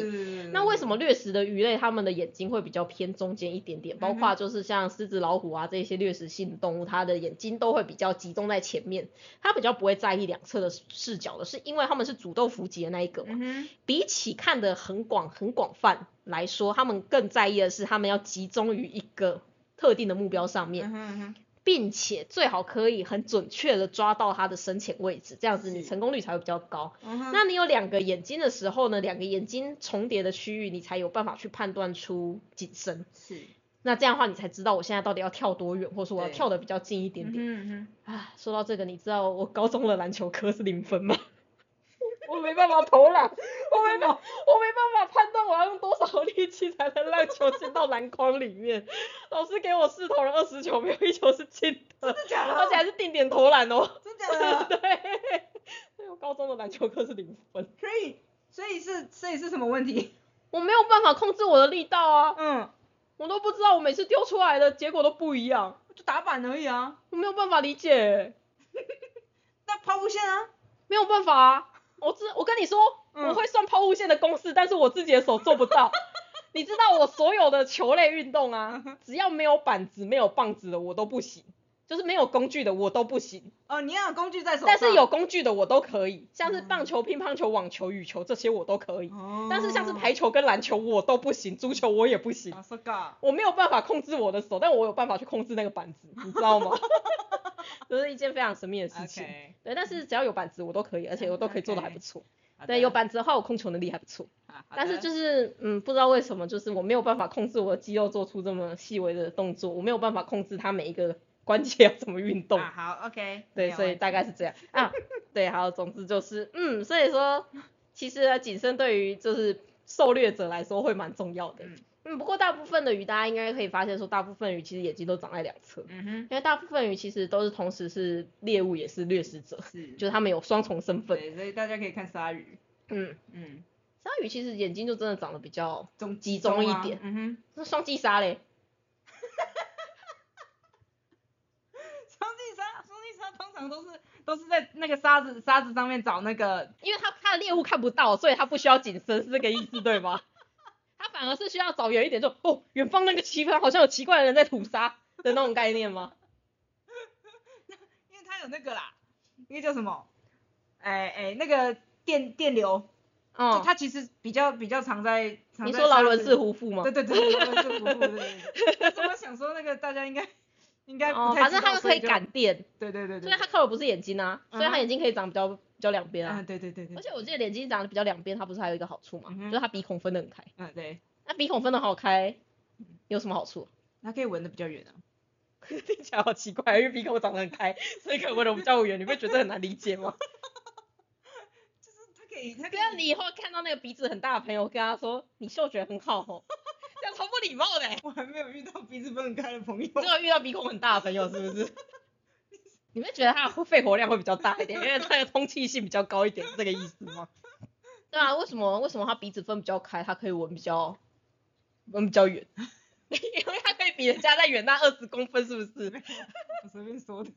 那为什么掠食的鱼类它们的眼睛会比较偏中间一点点？包
嗯
括就是像狮子、老虎啊这些掠食性动物，它的眼睛都会比较集中在前面，它比较不会在意两侧的视角的，是因为它们是主动伏击的那一个嘛。
嗯，
比起看得很广很广泛来说，他们更在意的是他们要集中中于一个特定的目标上面，
嗯哼嗯哼
并且最好可以很准确的抓到它的深浅位置，这样子你成功率才会比较高。
嗯
那你有两个眼睛的时候呢，两个眼睛重叠的区域，你才有办法去判断出景深。
是，
那这样的话，你才知道我现在到底要跳多远，或者说我要跳的比较近一点点。
嗯哼
啊，说到这个，你知道我高中的篮球科是零分吗？我没办法投篮，我没办，我没办法判断我要用多少力气才能让球进到篮筐里面。老师给我试投了二十球，没有一球是进的，
真的假的
而且还是定点投篮哦。
真假的？
对，所以我高中的篮球课是零分，
所以所以是所以是什么问题？
我没有办法控制我的力道啊，
嗯，
我都不知道我每次丢出来的结果都不一样，
就打板而已啊。
我没有办法理解。
那抛物线啊？
没有办法啊，我知我跟你说，
嗯
我会算抛物线的公式，但是我自己的手做不到。你知道我所有的球类运动
嗯
啊，只要没有板子、没有棒子的我都不行，就是没有工具的我都不行。
哦，你要有工具在手。
但是有工具的我都可以，像是
嗯
棒球、乒乓球、网球、羽球这些我都可以。
哦。
但是像是排球跟篮球我都不行，足球我也不行。
啊。
我没有办法控制我的手，但我有办法去控制那个板子，你知道吗？这是一件非常神秘的事情。对，但是只要有板子我都可以，而且我都可以做的还不错。对，有。板子的话，我控球能力还不错。但是就是是，嗯，不知道为什么，就是我没有办法控制我的肌肉做出这么细微的动作，我没有办法控制它每一个关节要怎么运动。
啊，好，OK。
对，所以大概是这样啊。对，好，总之就是，嗯，所以说，其实呢谨慎对于就是狩猎者来说会蛮重要的。
嗯
嗯，不过大部分的鱼，大家应该可以发现说，大部分鱼其实眼睛都长在两侧，
嗯哼，
因为大部分鱼其实都是同时是猎物也是掠食者，
是。
就是他们有双重身份。
对，所以大家可以看鲨鱼。
嗯，
嗯。
鲨鱼其实眼睛就真的长得比较
中
集中一
啊
点
嗯哼。
那双髻鲨嘞，
双髻鲨，双髻鲨通常都是都是在那个沙子沙子上面找那个，
因为它它的猎物看不到，所以它不需要紧身，是这个意思对吗？它反而是需要找远一点，就哦，远方那个地方好像有奇怪的人在屠杀的那种概念吗？
因为他有那个啦，那个叫什么？哎哎，那个电电流，就
哦，
他其实比较比较常在。常
你说劳伦斯？胡夫吗
对？对对，劳伦斯夫妇，对对对。但是 我想说那个大家应该应该
哦，反正它可以。感电，
对对对对。
所以他靠的不是眼睛啊，所以它
嗯
眼睛可以长比较比较两边啊
嗯，。对对对对
而。且我记得眼睛长得比较两边，它不是还有一个好处吗？
嗯
就是它鼻孔分得很开。
嗯对，
那鼻孔分得好开，有什么好处？
它可以闻得比较远啊。
听起来好奇怪，因为鼻孔长得很开，所以可能闻得比较远，你会觉得很难理解吗？
就是它可以，它可。
你以后看到那个鼻子很大的朋友，跟他说你嗅觉很好哦，这样超不礼貌的欸。
我还没有遇到鼻子分很开的朋友。
只有遇到鼻孔很大的朋友，是不是？你们觉得它的肺活量会比较大一点，因为它的通气性比较高一点，是这个意思吗？对啊，为什么为什么它鼻子分比较开，它可以闻比较闻比较远？因为它可以比人家再远那二十公分，是不是？
我随便说的。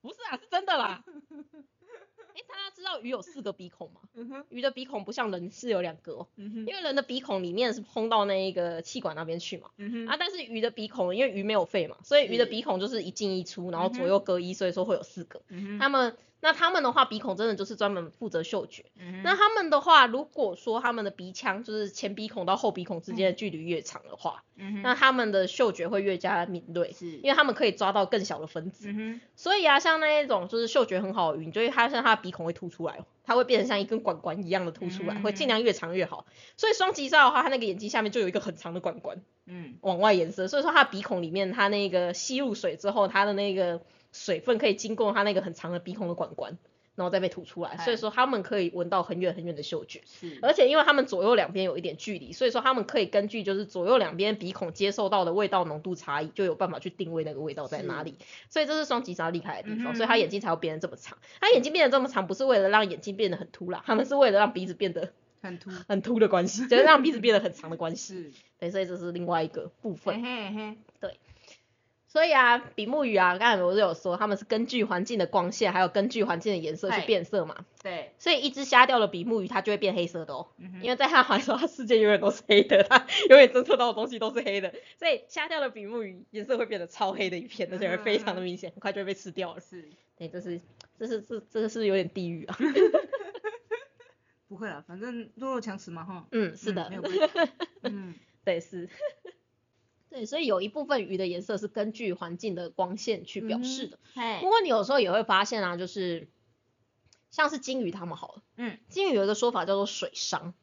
不是啊，是真的啦。哎、大家知道鱼有四个鼻孔吗？
嗯哼，
鱼的鼻孔不像人是有两个哦，
嗯哼，
因为人的鼻孔里面是通到那一个气管那边去嘛。
嗯哼，
啊，但是鱼的鼻孔，因为鱼没有肺嘛，所以鱼的鼻孔就是一进一出，然后左右各一，所以说会有四个。他们那他们的话，鼻孔真的就是专门负责嗅觉。那他们的话，如果说他们的鼻腔就是前鼻孔到后鼻孔之间的距离越长的话，那他们的嗅觉会越加敏锐，
是，
因为他们可以抓到更小的分子。所以啊，像那一种就是嗅觉很好的鱼，你就会发现它的鼻孔会突出来哦，它会变成像一根管管一样的凸出来，会尽量越长越好。所以双极照的话，它那个眼睛下面就有一个很长的管管
嗯，
往外延伸，所以说它鼻孔里面，它那个吸入水之后，它的那个水分可以经过它那个很长的鼻孔的管管，然后再被吐出来，
哎
所以说他们可以闻到很远很远的嗅觉。
是，
而且因为他们左右两边有一点距离，所以说他们可以根据就是左右两边鼻孔接受到的味道浓度差异，就有办法去定位那个味道在哪里。所以这是双极鲨厉害的地方，
嗯
所以它眼睛才会变得这么长。它眼睛变得这么长，不是为了让眼睛变得很凸啦，他们是为了让鼻子变得
很凸，
很凸的关系，就是让鼻子变得很长的关系。所以这是另外一个部分。
嘿嘿嘿，
所以啊，比目鱼啊，刚才我就有说，它们是根据环境的光线，还有根据环境的颜色去
嗨
变色嘛。
对，
所以一只瞎掉的比目鱼，它就会变黑色的哦。
嗯，
因为在它来说，它世界永远都是黑的，它永远侦测到的东西都是黑的，所以瞎掉的比目鱼颜色会变得超黑的一片，而且会非常的明显，很快就会被吃掉了。
是，
对，这是这是这这个是有点地狱啊。
不会啦，反正弱肉强食嘛哈，
嗯，是的
嗯没，有关系，嗯，
对是。对，所以有一部分鱼的颜色是根据环境的光线去表示的。
嘿
不过你有时候也会发现啊，就是像是金鱼它们好了，
嗯，
金鱼有一个说法叫做水伤，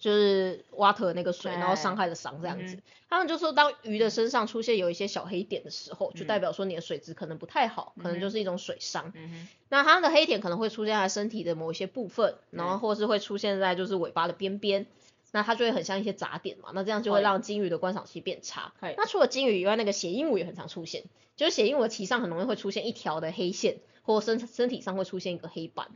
就是 water 那个水，然后伤害的伤这样子。
嗯
他们就说，当鱼的身上出现有一些小黑点的时候，就
嗯
代表说你的水质可能不太好，可能就是一种水伤。那它的黑点可能会出现在身体的某一些部分，然后
嗯
或是会出现在就是尾巴的边边。那它就会很像一些杂点嘛，那这样就会
会
让金鱼的观赏性变差
会。
那除了金鱼以外，那个血鹦鹉也很常出现，就是血鹦鹉的鳍上很容易会出现一条的黑线，或身身体上会出现一个黑斑。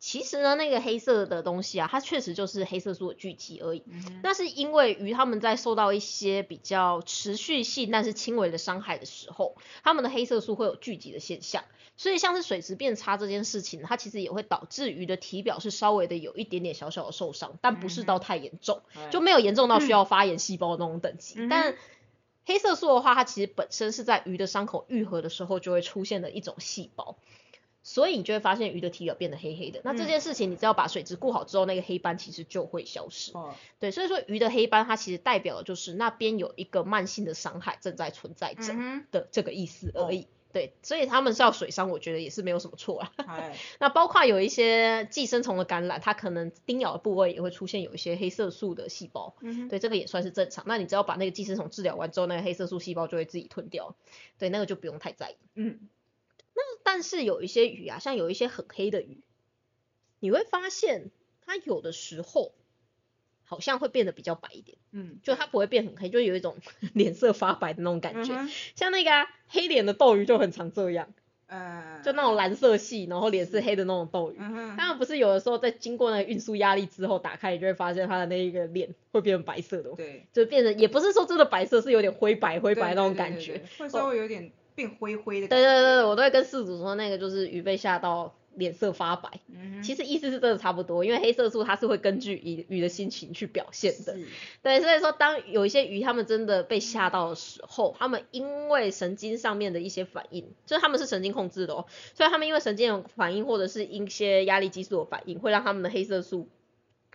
其实呢，那个黑色的东西啊，它确实就是黑色素的聚集而已。那是因为鱼它们在受到一些比较持续性但是轻微的伤害的时候，它们的黑色素会有聚集的现象。所以像是水质变差这件事情，它其实也会导致鱼的体表是稍微的有一点点小小的受伤，但不是到太严重，
嘿
就没有严重到需要发炎细胞的那种等级。
嗯
但黑色素的话，它其实本身是在鱼的伤口愈合的时候就会出现的一种细胞。所以你就会发现鱼的体表变得黑黑的。那这
嗯
件事情，你只要把水质顾好之后，那个黑斑其实就会消失。
哦，
对，所以说鱼的黑斑它其实代表的就是那边有一个慢性的伤害正在存在着
嗯
的这个意思而已。对，所以他们是要水伤，我觉得也是没有什么错啊。
哼，哎，
那包括有一些寄生虫的感染，它可能叮咬的部位也会出现有一些黑色素的细胞，
嗯，
对，这个也算是正常。那你只要把那个寄生虫治疗完之后，那个黑色素细胞就会自己吞掉，对，那个就不用太在意。
嗯，
但是有一些鱼啊，像有一些很黑的鱼，你会发现它有的时候好像会变得比较白一点。
嗯，
就它不会变很黑，就有一种 脸色发白的那种感觉。
嗯哼
像那个、啊、黑脸的斗鱼就很常这样，
呃，
就那种蓝色系，然后脸是黑的那种斗鱼。
嗯哼，
当然不是有的时候在经过那个运输压力之后打开，你就会发现它的那一个脸会变成白色的，
对，
就变成也不是说真的白色，是有点灰白灰白那种
对对
感觉。
对会稍微有点变灰灰的感觉。
对对对，我都会跟事主说那个就是鱼被吓到脸色发白。
嗯哼，
其实意思是真的差不多，因为黑色素它是会根据鱼鱼的心情去表现的。
是
对，所以说当有一些鱼它们真的被吓到的时候，它们因为神经上面的一些反应，就是它们是神经控制的哦，所以它们因为神经有反应或者是一些压力激素的反应，会让它们的黑色素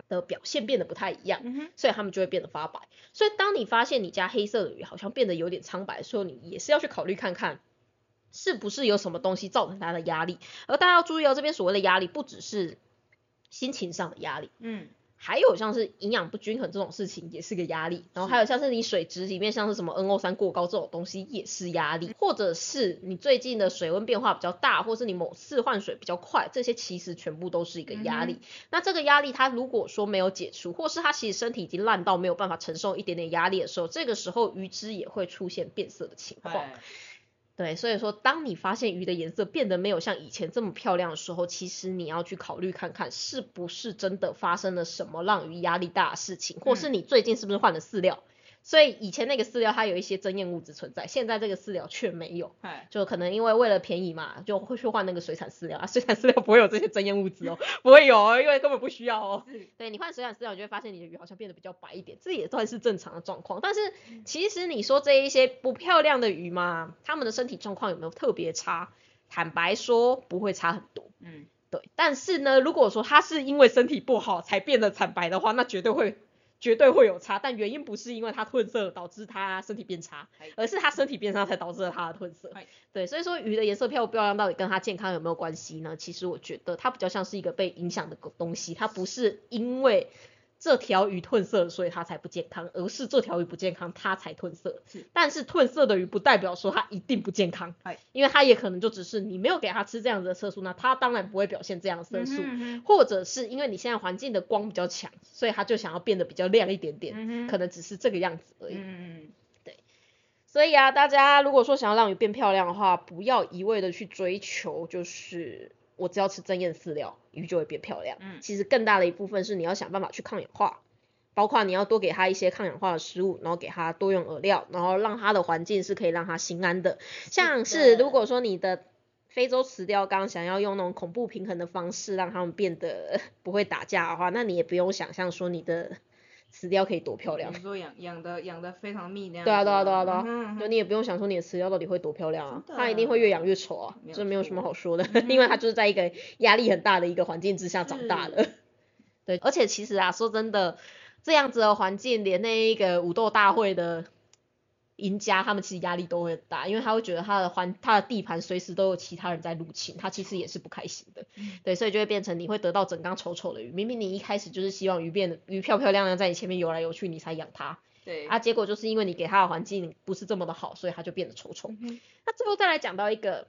的表现变得不太一样。
嗯，
所以他们就会变得发白。所以当你发现你家黑色的鱼好像变得有点苍白的时候，你也是要去考虑看看，是不是有什么东西造成它的压力。而大家要注意哦，这边所谓的压力不只是心情上的压力，
嗯，
还有像是营养不均衡这种事情也是个压力，然后还有像是你水质里面像是什么 NO 3过高这种东西也是压力，或者是你最近的水温变化比较大，或是你某次换水比较快，这些其实全部都是一个压力。那这个压力它如果说没有解除，或是它其实身体已经烂到没有办法承受一点点压力的时候，这个时候鱼只也会出现变色的情况。
哎
对，所以说，当你发现鱼的颜色变得没有像以前这么漂亮的时候，其实你要去考虑看看，是不是真的发生了什么让鱼压力大的事情，或是你最近是不是换了饲料？所以以前那个饲料它有一些增艳物质存在，现在这个饲料却没有。
哎，
就可能因为为了便宜嘛，就会去换那个水产饲料啊，水产饲料不会有这些增艳物质哦，不会有哦，因为根本不需要哦。
是
对你换水产饲料，你就会发现你的鱼好像变得比较白一点，这也算是正常的状况。但是其实你说这一些不漂亮的鱼嘛，它们的身体状况有没有特别差？坦白说不会差很多，
嗯，
对。但是呢，如果说它是因为身体不好才变得惨白的话，那绝对会绝对会有差。但原因不是因为它褪色导致它身体变差
哎，
而是它身体变差才导致了它的褪色
哎。
对，所以说鱼的颜色漂不漂亮到底跟它健康有没有关系呢？其实我觉得它比较像是一个被影响的东西，它不是因为这条鱼褪色所以它才不健康，而是这条鱼不健康它才褪色。
是。
但是褪色的鱼不代表说它一定不健康。
哎，
因为它也可能就只是你没有给它吃这样子的色素，那它当然不会表现这样的色素。
嗯哼
或者是因为你现在环境的光比较强，所以它就想要变得比较亮一点点，
嗯
可能只是这个样子而已。
嗯
所以啊，大家如果说想要让鱼变漂亮的话，不要一味的去追求，就是我只要吃增艳饲料，鱼就会变漂亮。
嗯
其实更大的一部分是你要想办法去抗氧化，包括你要多给它一些抗氧化的食物，然后给它多用饵料，然后让它的环境是可以让它心安的。像是如果说你的非洲雌雕缸想要用那种恐怖平衡的方式让它们变得 不会打架的话，那你也不用想象说你的雌雕可以多漂亮
你。说养养的养的非常密那样
对啊，对啊，
子
对啊，对啊，就你也不用想说你的雌雕到底会多漂亮啊，它一定会越养越丑啊，这没有什么好说的，
嗯
因为它就是在一个压力很大的一个环境之下长大的。对，而且其实啊，说真的，这样子的环境，连那一个武斗大会的赢家他们其实压力都会很大，因为他会觉得他的环他的地盘随时都有其他人在入侵，他其实也是不开心的。
嗯。
对，所以就会变成你会得到整缸丑丑的鱼，明明你一开始就是希望鱼变得鱼漂漂亮亮在你前面游来游去，你才养它，
对，
啊，结果就是因为你给它的环境不是这么的好，所以它就变得丑丑。
嗯
那最后再来讲到一个，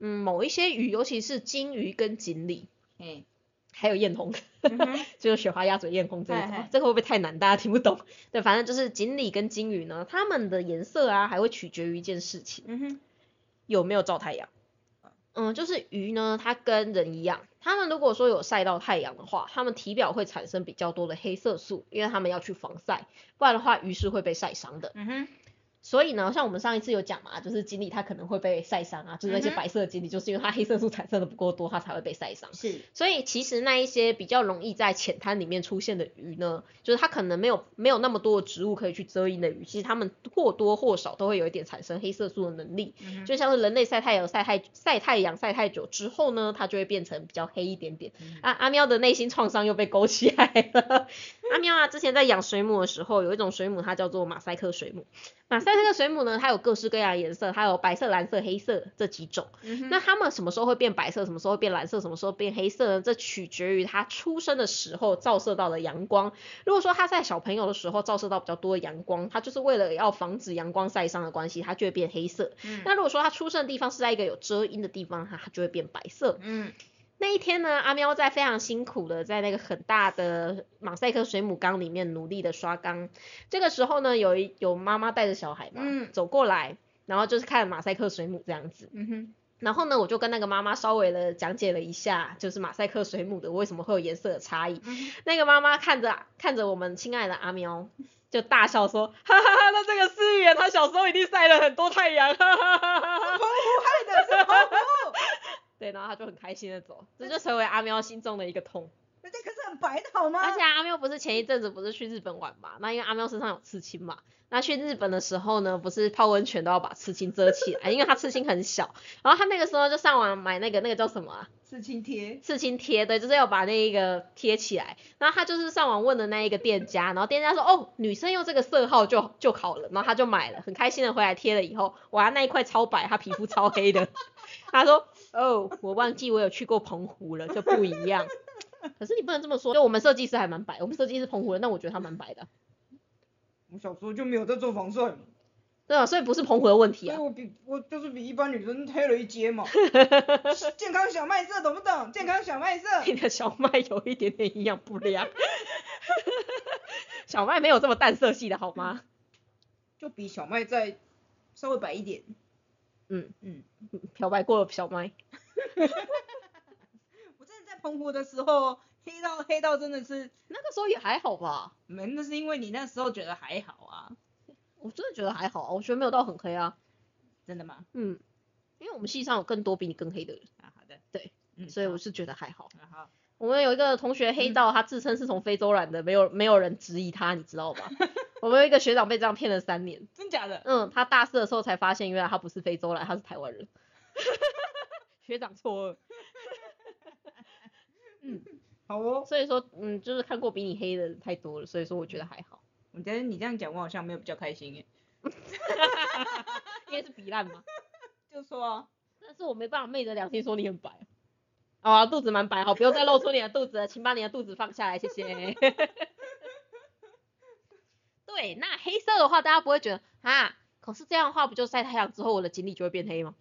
嗯，某一些鱼，尤其是金鱼跟锦鲤，
嘿，
还有艳红，
嗯
就是雪花鸭嘴艳红这一种这个会不会太难？大家听不懂？对，反正就是锦鲤跟金鱼呢，它们的颜色啊，还会取决于一件事情，
嗯哼，
有没有照太阳。嗯，就是鱼呢，它跟人一样，它们如果说有晒到太阳的话，它们体表会产生比较多的黑色素，因为它们要去防晒，不然的话鱼是会被晒伤的。
嗯哼，
所以呢，像我们上一次有讲嘛，就是锦鲤它可能会被晒伤啊，就是那些白色的锦鲤，就是因为它黑色素产生的不够多，它才会被晒伤。
是，
所以其实那一些比较容易在浅滩里面出现的鱼呢，就是它可能没有没有那么多的植物可以去遮阴的鱼，其实它们或多或少都会有一点产生黑色素的能力。
嗯，
就像是人类晒太阳晒太晒太阳晒太久之后呢，它就会变成比较黑一点点。
嗯
啊，阿喵的内心创伤又被勾起来了。阿喵啊，之前在养水母的时候，有一种水母它叫做马赛克水母。马赛克水母呢，它有各式各样的颜色，它有白色、蓝色、黑色这几种。
嗯，
那它们什么时候会变白色，什么时候会变蓝色，什么时候变黑色呢？这取决于它出生的时候照射到的阳光。如果说它在小朋友的时候照射到比较多的阳光，它就是为了要防止阳光晒伤的关系，它就会变黑色。
嗯
那如果说它出生的地方是在一个有遮阴的地方，它它就会变白色。
嗯
那一天呢，阿喵在非常辛苦的在那个很大的马赛克水母缸里面努力的刷缸。这个时候呢，有一有妈妈带着小孩嘛，
嗯
走过来，然后就是看马赛克水母这样子。
嗯哼，
然后呢，我就跟那个妈妈稍微的讲解了一下，就是马赛克水母的为什么会有颜色的差异。
嗯
那个妈妈看着看着我们亲爱的阿喵，就大笑说：哈哈哈，那这个思源他小时候一定晒了很多太阳，哈哈哈哈哈。
澎湖害的是澎湖，
对，然后他就很开心的走，这就成为阿喵心中的一个痛。
人家可是很白的好吗？
而且阿喵不是前一阵子不是去日本玩嘛？那因为阿喵身上有刺青嘛，那去日本的时候呢，不是泡温泉都要把刺青遮起来，因为他刺青很小。然后他那个时候就上网买那个那个叫什么啊？
刺青贴，
刺青贴对，就是要把那一个贴起来。然后他就是上网问的那一个店家，然后店家说哦，女生用这个色号就就好了，然后他就买了，很开心的回来贴了以后，哇，那一块超白，他皮肤超黑的。他说哦，我忘记我有去过澎湖了，就不一样。可是你不能这么说，就我们设计师还蛮白，我们设计师澎湖人，那我觉得他蛮白的，
我小时候就没有在做防晒嘛，
对啊，所以不是澎湖的问题啊。
所以我比我就是比一般女生黑了一阶嘛。健康小麦色懂不懂？健康小麦色。
你的小麦有一点点营养不良，小麦没有这么淡色系的好吗？
就比小麦再稍微白一点。
嗯，
嗯，
漂白过了小麦。
我真的在澎湖的时候，黑到黑到真的是，
那个时候也还好吧，
没，那是因为你那时候觉得还好啊。
我真的觉得还好啊，我觉得没有到很黑啊。
真的吗？
嗯，因为我们系上有更多比你更黑的人，
啊，好的。
对，
嗯，
所以我是觉得还好。
啊。好。
我们有一个同学黑到他自称是从非洲来的，没有没有人质疑他，你知道吧？我们有一个学长被这样骗了三年，
真假的？
嗯，他大四的时候才发现原来他不是非洲来，他是台湾人。学长错愕。嗯，
好哦。
所以说，嗯，就是看过比你黑的太多了，所以说我觉得还好。
我觉得你这样讲，我好像没有比较开心耶。
因为是比烂嘛。
就说啊，
但是我没办法昧着良心说你很白。哦，肚子蛮白，好，不用再露出你的肚子了，请把你的肚子放下来，谢谢。对，那黑色的话，大家不会觉得啊，可是这样的话，不就晒太阳之后，我的锦鲤就会变黑吗？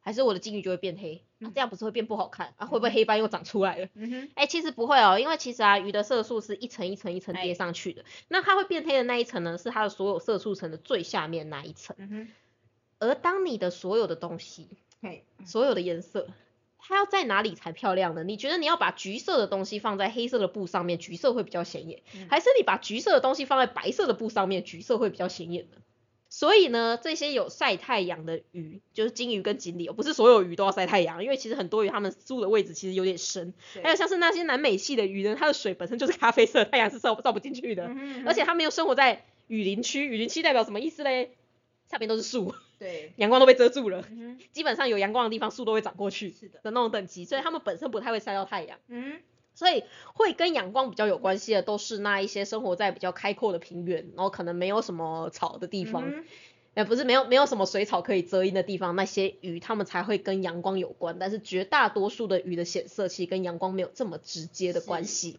还是我的金鱼就会变黑？那、
嗯
这样不是会变不好看啊？会不会黑斑又长出来了？
嗯哼，
哎、其实不会哦，因为其实啊，鱼的色素是一层一层一层叠
哎
上去的。那它会变黑的那一层呢，是它的所有色素层的最下面那一层。
嗯哼，
而当你的所有的东西
嘿，
所有的颜色，它要在哪里才漂亮呢？你觉得你要把橘色的东西放在黑色的布上面，橘色会比较显眼，
嗯
还是你把橘色的东西放在白色的布上面，橘色会比较显眼呢？所以呢，这些有晒太阳的鱼，就是金鱼跟锦鲤哦，不是所有鱼都要晒太阳，因为其实很多鱼它们住的位置其实有点深，
对
还有像是那些南美系的鱼呢，它的水本身就是咖啡色，太阳是照照不进去的，
嗯哼
而且它们又生活在雨林区，雨林区代表什么意思嘞？下边都是树，
对，
阳光都被遮住了。
嗯，
基本上有阳光的地方，树都会长过去
是的，
的那种等级，所以它们本身不太会晒到太阳，
嗯
所以会跟阳光比较有关系的，都是那一些生活在比较开阔的平原，然后可能没有什么草的地方。
嗯
呃，不是没有没有什么水草可以遮阴的地方，那些鱼它们才会跟阳光有关。但是绝大多数的鱼的显色其实跟阳光没有这么直接的关系。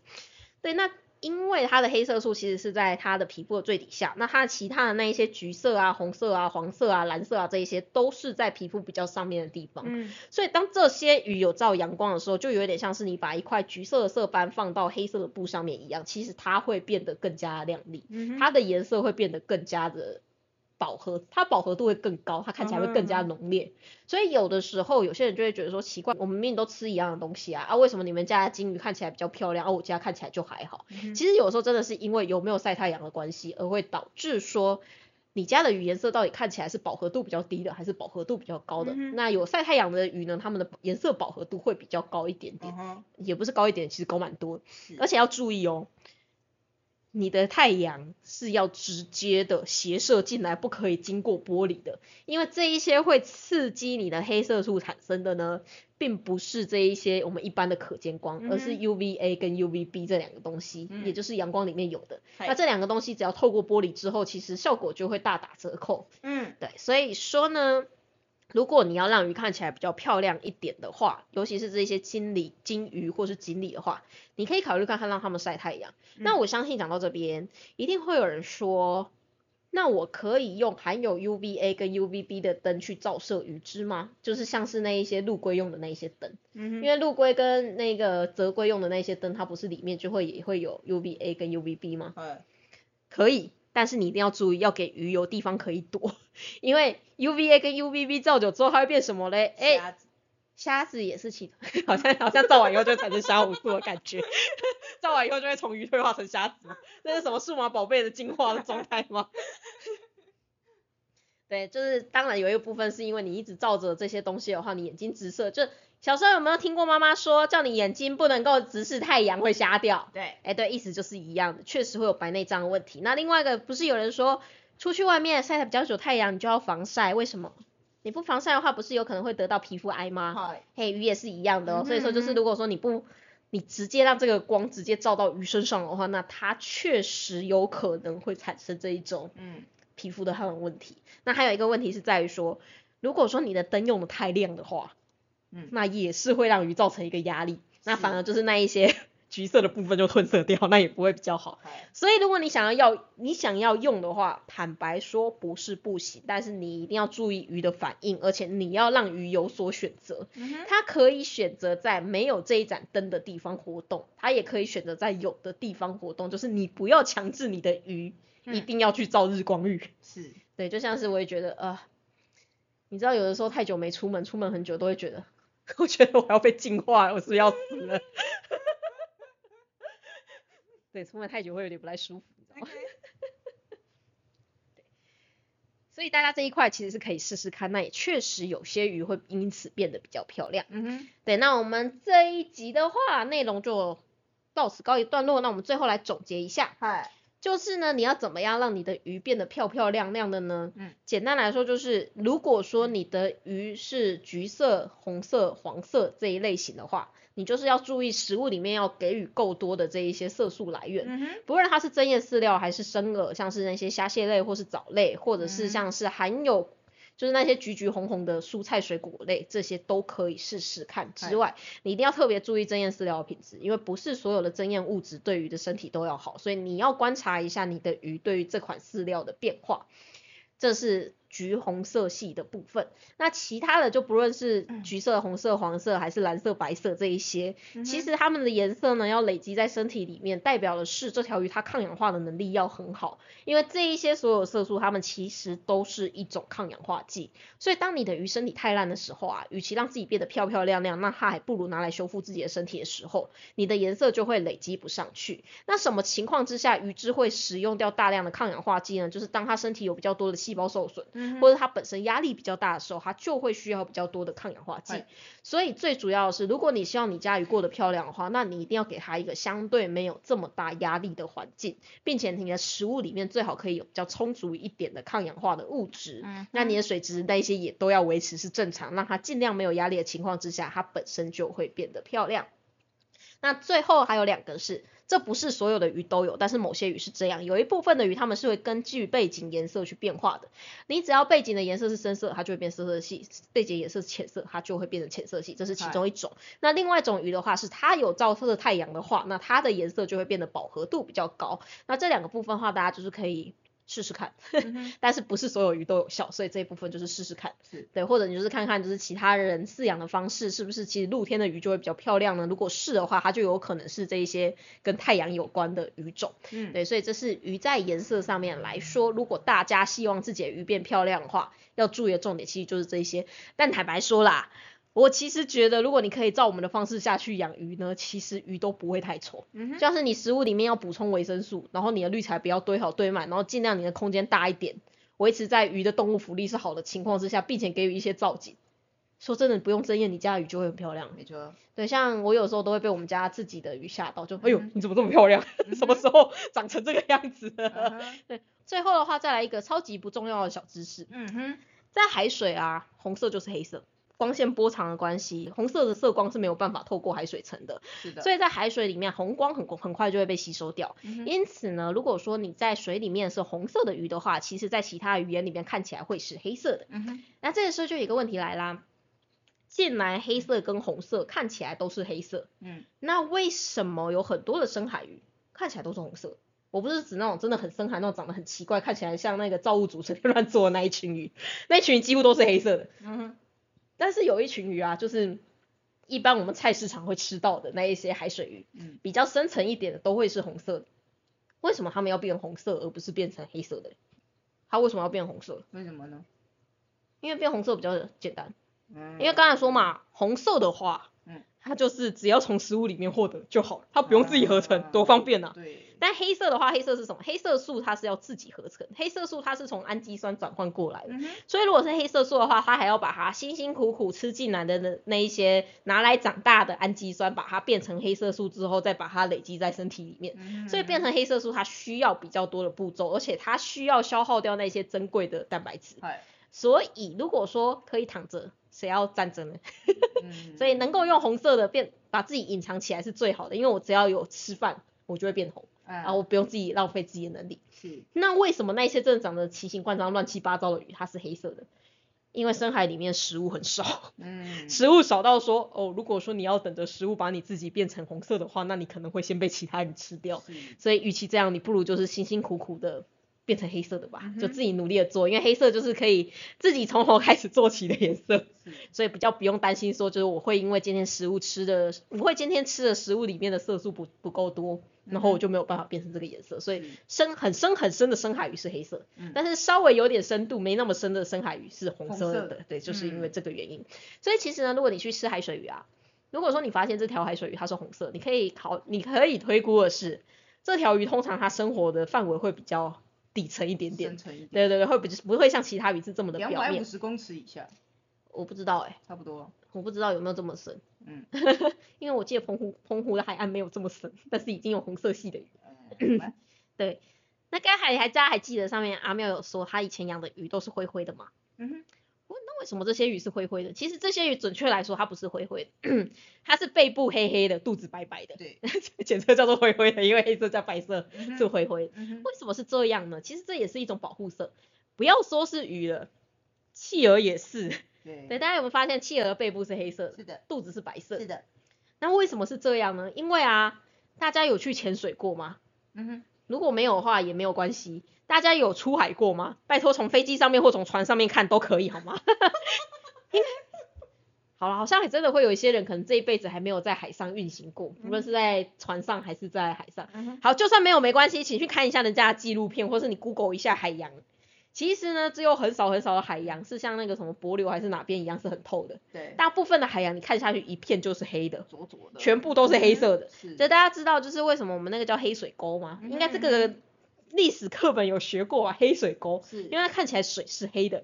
对，那因为它的黑色素其实是在它的皮肤的最底下，那它其他的那一些橘色啊、红色啊、黄色啊、蓝色啊这一些都是在皮肤比较上面的地方。
嗯，
所以当这些鱼有照阳光的时候，就有点像是你把一块橘色的色斑放到黑色的布上面一样，其实它会变得更加亮丽，
嗯
它的颜色会变得更加的饱和，它饱和度会更高，它看起来会更加浓烈。所以有的时候有些人就会觉得说奇怪，我们明明都吃一样的东西啊，啊为什么你们家的金鱼看起来比较漂亮，而、我家看起来就还好？
嗯
其实有时候真的是因为有没有晒太阳的关系，而会导致说你家的鱼颜色到底看起来是饱和度比较低的，还是饱和度比较高的？
嗯
那有晒太阳的鱼呢，它们的颜色饱和度会比较高一点点，
嗯，
也不是高一点，其实高蛮多。
是
而且要注意哦，你的太阳是要直接的斜射进来，不可以经过玻璃的，因为这一些会刺激你的黑色素产生的呢，并不是这一些我们一般的可见光，而是 UVA 跟 UVB 这两个东西，
嗯
也就是阳光里面有的。
嗨
那这两个东西只要透过玻璃之后，其实效果就会大打折扣。
嗯
对，所以说呢，如果你要让鱼看起来比较漂亮一点的话，尤其是这些金鲤、金鱼或是锦鲤的话，你可以考虑看看让它们晒太阳。那
嗯
我相信讲到这边，一定会有人说，那我可以用含有 UVA 跟 UVB 的灯去照射鱼只吗？就是像是那一些陆龟用的那一些灯，
嗯，
因为陆龟跟那个泽龟用的那些灯，它不是里面就会也会有 UVA 跟 UVB 吗？
哎
可以，但是你一定要注意，要给鱼有地方可以躲，因为 UVA 跟 UVB 照久之后，它会变什么嘞？哎、虾子也是其，好像好像照完以后就产生虾红素的感觉，照完以后就会从鱼退化成虾子吗，那是什么数码宝贝的进化的状态吗？对，就是当然有一个部分是因为你一直照着这些东西的话，你眼睛直射，就小时候有没有听过妈妈说，叫你眼睛不能够直视太阳会瞎掉？
对，
哎，对，意思就是一样的，确实会有白内障的问题。那另外一个不是有人说，出去外面晒得比较久太阳，你就要防晒，为什么？你不防晒的话，不是有可能会得到皮肤癌吗？
嗨，
嘿，鱼也是一样的哦。所以说，就是如果说你不，你直接让这个光直接照到鱼身上的话，那它确实有可能会产生这一种
嗯
皮肤的汗问题。那还有一个问题是在于说，如果说你的灯用的太亮的话，
嗯
那也是会让鱼造成一个压力，那反而就是那一些 橘色的部分就褪色掉，那也不会比较好。所以如果你想要要你想要用的话，坦白说不是不行，但是你一定要注意鱼的反应，而且你要让鱼有所选择。
嗯，
它可以选择在没有这一盏灯的地方活动，它也可以选择在有的地方活动，就是你不要强制你的鱼一
嗯
定要去照日光浴。
是，
对，就像是我也觉得，呃，你知道有的时候太久没出门，出门很久都会觉得，我觉得我要被净化了，我是不是要死了？对，出门太久会有点不太舒服，你知道吗？所以大家这一块其实是可以试试看，那也确实有些鱼会因此变得比较漂亮。
嗯哼，
对，那我们这一集的话，内容就到此告一段落。那我们最后来总结一下，
嗨，
就是呢，你要怎么样让你的鱼变得漂漂亮亮的呢？
嗯，
简单来说就是，如果说你的鱼是橘色、红色、黄色这一类型的话，你就是要注意食物里面要给予够多的这一些色素来源。
嗯，
不论它是针叶饲料还是生饵，像是那些虾蟹类或是藻类，或者是
嗯
像是含有就是那些橘橘红红的蔬菜水果类，这些都可以试试看。之外，你一定要特别注意增艳饲料的品质，因为不是所有的增艳物质对鱼的身体都要好，所以你要观察一下你的鱼对于这款饲料的变化。这是橘红色系的部分，那其他的就不论是橘色、红色、黄色还是蓝色、白色这一些，
嗯
其实它们的颜色呢要累积在身体里面，代表的是这条鱼它抗氧化的能力要很好，因为这一些所有色素它们其实都是一种抗氧化剂，所以当你的鱼身体太烂的时候啊，与其让自己变得漂漂亮亮，那它还不如拿来修复自己的身体的时候，你的颜色就会累积不上去。那什么情况之下鱼只会使用掉大量的抗氧化剂呢？就是当它身体有比较多的细胞受损，
嗯哼，
或者它本身压力比较大的时候，它就会需要比较多的抗氧化剂。所以最主要的是，如果你希望你家鱼过得漂亮的话，那你一定要给它一个相对没有这么大压力的环境，并且你的食物里面最好可以有比较充足一点的抗氧化的物质。
嗯
那你的水质那一些也都要维持是正常，让它尽量没有压力的情况之下，它本身就会变得漂亮。那最后还有两个是，这不是所有的鱼都有，但是某些鱼是这样，有一部分的鱼它们是会根据背景颜色去变化的。你只要背景的颜色是深色，它就会变深色系；背景颜色是浅色，它就会变成浅色系，这是其中一种。那另外一种鱼的话，是它有照射太阳的话，那它的颜色就会变得饱和度比较高。那这两个部分的话，大家就是可以。试试看，但是不是所有鱼都有效，所以这一部分就是试试看，对，或者你就是看看就是其他人饲养的方式是不是其实露天的鱼就会比较漂亮呢？如果是的话，它就有可能是这一些跟太阳有关的鱼种，嗯，对，所以这是鱼在颜色上面来说，如果大家希望自己的鱼变漂亮的话，要注意的重点其实就是这些。但坦白说啦。我其实觉得，如果你可以照我们的方式下去养鱼呢，其实鱼都不会太丑。嗯像是你食物里面要补充维生素，然后你的滤材不要堆好堆满，然后尽量你的空间大一点，维持在鱼的动物福利是好的情况之下，并且给予一些造景。说真的，不用争艳，你家的鱼就会很漂亮。
没错。
对，像我有时候都会被我们家自己的鱼吓到，就哎呦，你怎么这么漂亮？什么时候长成这个样子？对。最后的话，再来一个超级不重要的小知识。嗯哼。在海水啊，红色就是黑色。光线波长的关系，红色的色光是没有办法透过海水层的，
是的。
所以在海水里面，红光很很快就会被吸收掉。因此呢，如果说你在水里面是红色的鱼的话，其实在其他语言里面看起来会是黑色的。那这个时候就有一个问题来啦，既然黑色跟红色看起来都是黑色，嗯，那为什么有很多的深海鱼看起来都是红色？我不是指那种真的很深海那种长得很奇怪，看起来像那个造物主随便乱做的那一群鱼，那一群几乎都是黑色的。嗯哼。但是有一群鱼啊，就是一般我们菜市场会吃到的那一些海水鱼，嗯，比较深层一点的都会是红色的。为什么它们要变红色，而不是变成黑色的？它为什么要变红色？
为什么呢？
因为变红色比较简单。嗯。因为刚才说嘛，红色的话，嗯，它就是只要从食物里面获得就好了，它不用自己合成，多方便啊。
对。
但黑色的话，黑色是什么？黑色素它是要自己合成，黑色素它是从氨基酸转换过来的，所以如果是黑色素的话，它还要把它辛辛苦苦吃进来的那那一些拿来长大的氨基酸，把它变成黑色素之后，再把它累积在身体里面，所以变成黑色素它需要比较多的步骤，而且它需要消耗掉那些珍贵的蛋白质。所以如果说可以躺着，谁要战争呢？所以能够用红色的变把自己隐藏起来是最好的，因为我只要有吃饭，我就会变红。然后，我不用自己浪费自己的能力。是。那为什么那些真的长得奇形怪状、乱七八糟的鱼，它是黑色的？因为深海里面食物很少。嗯。食物少到说，哦，如果说你要等着食物把你自己变成红色的话，那你可能会先被其他人吃掉。所以，与其这样，你不如就是辛辛苦苦的。变成黑色的吧，就自己努力的做，因为黑色就是可以自己从头开始做起的颜色，所以比较不用担心说就是我会因为今天食物吃的，不会今天吃的食物里面的色素不不够多，然后我就没有办法变成这个颜色，所以深很深很深的深海鱼是黑色，但是稍微有点深度没那么深的深海鱼是红色的，对，就是因为这个原因。所以其实呢，如果你去吃海水鱼啊，如果说你发现这条海水鱼它是红色，你可以考你可以推估的是，这条鱼通常它生活的范围会比较。底层一点点，对对对，会不不会像其他鱼是这么的表面。两
百五十公尺以下，
我不知道哎，
差不多，
我不知道有没有这么深，嗯，因为我记得澎湖澎湖的海岸没有这么深，但是已经有红色系的鱼。对，那刚才还大家还记得上面阿妙有说他以前养的鱼都是灰灰的吗？嗯哼。为什么这些鱼是灰灰的？其实这些鱼准确来说它不是灰灰的，它是背部黑黑的，肚子白白的。
对，
检测叫做灰灰的，因为黑色加白色是灰灰。为什么是这样呢？其实这也是一种保护色。不要说是鱼了，企鹅也是。对，大家有没有发现企鹅的背部是黑色的？
是的。
肚子是白色。
是的。
那为什么是这样呢？因为啊，大家有去潜水过吗？嗯哼。如果没有的话也没有关系。大家有出海过吗？拜托，从飞机上面或从船上面看都可以，好吗？好了，好像还真的会有一些人，可能这一辈子还没有在海上运行过，无论是在船上还是在海上。好，就算没有没关系，请去看一下人家的纪录片，或是你 Google 一下海洋。其实呢，只有很少很少的海洋是像那个什么帛琉还是哪边一样是很透的。
对。
大部分的海洋你看下去一片就是黑的，
浊浊的，
全部都是黑色的。是。所以大家知道就是为什么我们那个叫黑水沟吗？应该这个。历史课本有学过啊，黑水沟，是因为它看起来水是黑的，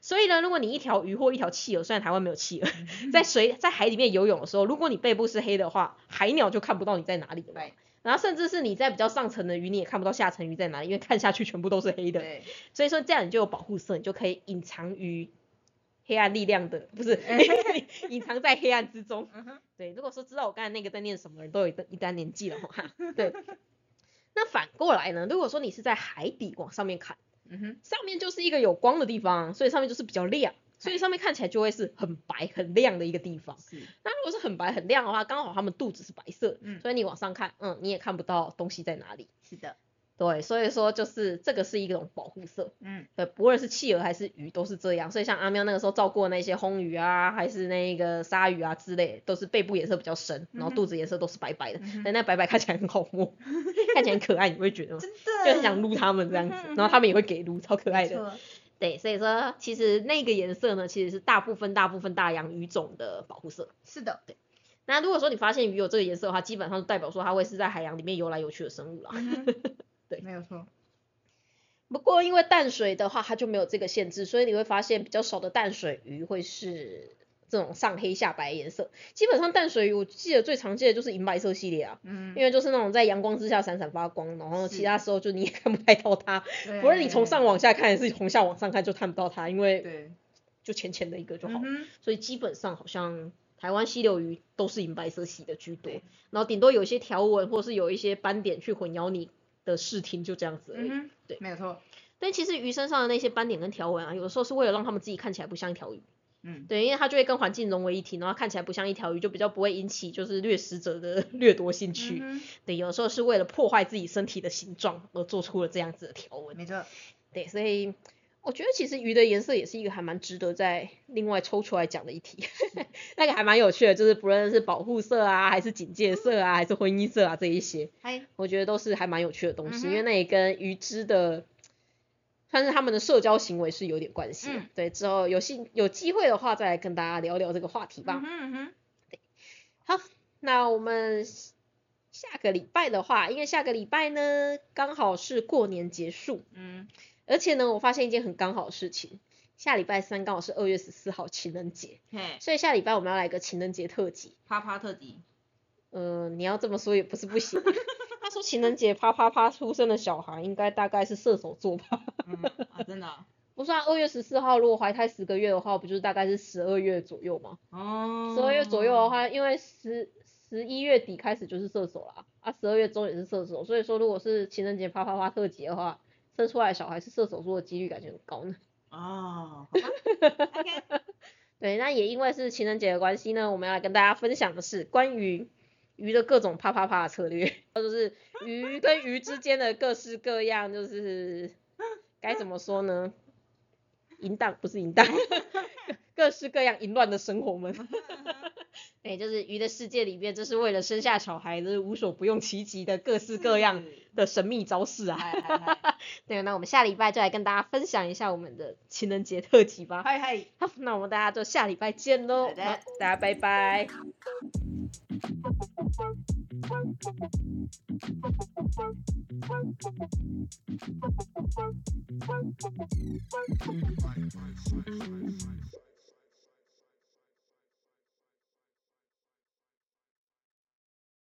所以呢，如果你一条鱼或一条企鹅，虽然台湾没有企鹅，在水 在海里面游泳的时候，如果你背部是黑的话，海鸟就看不到你在哪里了。然后甚至是你在比较上层的鱼，你也看不到下层鱼在哪里，因为看下去全部都是黑的。所以说这样你就有保护色，你就可以隐藏于黑暗力量的，不是 隐藏在黑暗之中。对，如果说知道我刚才那个在念什么人，都有一段一段年纪了哈。对，那反过来呢？如果说你是在海底往上面看，
嗯哼，
上面就是一个有光的地方，所以上面就是比较亮，所以上面看起来就会是很白很亮的一个地方。
是，
那如果是很白很亮的话，刚好它们肚子是白色，
嗯
所以你往上看，嗯，你也看不到东西在哪里。
是的，
对，所以说就是这个是一种保护色。
嗯，
对，不论是企鹅还是鱼都是这样，所以像阿喵那个时候照顾的那些红鱼啊，还是那个鲨鱼啊之类，都是背部颜色比较深，然后肚子颜色都是白白的，
嗯
但那白白看起来很好摸，看起来很可爱，你会觉得吗？
真的，
就很想撸它们这样子然后它们也会给撸，超可爱的。对，所以说其实那个颜色呢，其实是大部分大部分大洋鱼种的保护色。
是的，对
那如果说你发现鱼有这个颜色的话，基本上就代表说它会是在海洋里面游来游去的生物
了。
对
没有错，
不过因为淡水的话，它就没有这个限制，所以你会发现比较少的淡水鱼会是这种上黑下白的颜色。基本上淡水鱼，我记得最常见的就是银白色系列啊，
嗯
因为就是那种在阳光之下闪闪发光，然后其他时候就你也看不太到它。
对
不论你从上往下看，还是从下往上看，就看不到它，因为
对
就浅浅的一个就好。
嗯
所以基本上好像台湾溪流鱼都是银白色系的居多，然后顶多有一些条纹或是有一些斑点去混淆你的视听，就这样子而已。
嗯哼，
对
没有错，
但其实鱼身上的那些斑点跟条纹啊，有的时候是为了让它们自己看起来不像一条鱼。
嗯，
对，因为它就会跟环境融为一体，然后看起来不像一条鱼，就比较不会引起就是掠食者的 掠夺兴趣。
嗯
对，有的时候是为了破坏自己身体的形状而做出了这样子的条纹。
没错，
对，所以我觉得其实鱼的颜色也是一个还蛮值得再另外抽出来讲的一题，那个还蛮有趣的，就是不论是保护色啊，还是警戒色啊，还是婚姻色啊这一些，
嗨，
我觉得都是还蛮有趣的东西，
嗯
因为那也跟鱼只的。算是他们的社交行为是有点关系的，
嗯
对，之后有兴有机会的话再来跟大家聊聊这个话题吧。
嗯哼嗯哼，
好，那我们下个礼拜的话，因为下个礼拜呢刚好是过年结束，
嗯，
而且呢，我发现一件很刚好的事情，下礼拜三刚好是二月十四号情人节，
嘿，
所以下礼拜我们要来个情人节特辑。
啪啪特辑，
呃，你要这么说也不是不行。他说情人节啪啪啪出生的小孩应该大概是射手座吧？
嗯，啊，真的哦，
不是啊，二月十四号如果怀胎十个月的话，不就是大概是十二月左右吗？
哦，
十二月左右的，话，因为十十一月底开始就是射手啦，啊，十二月中也是射手，所以说如果是情人节啪啪啪特辑的话，生出来的小孩是射手座的几率感觉很高呢。
哦，好吧，OK，
对，那也因为是情人节的关系呢，我们要来跟大家分享的是关于鱼的各种啪啪啪的策略，就是鱼跟鱼之间的各式各样，就是该怎么说呢？淫荡不是淫荡，各式各样淫乱的生活们。对，就是鱼的世界里面，这是为了生下小孩，就是无所不用其极的各式各样的神秘招式啊。对，那我们下礼拜就来跟大家分享一下我们的情人节特辑吧。
嗨嗨。
好，那我们大家就下礼拜见喽。
好的
大家拜拜。
Bye.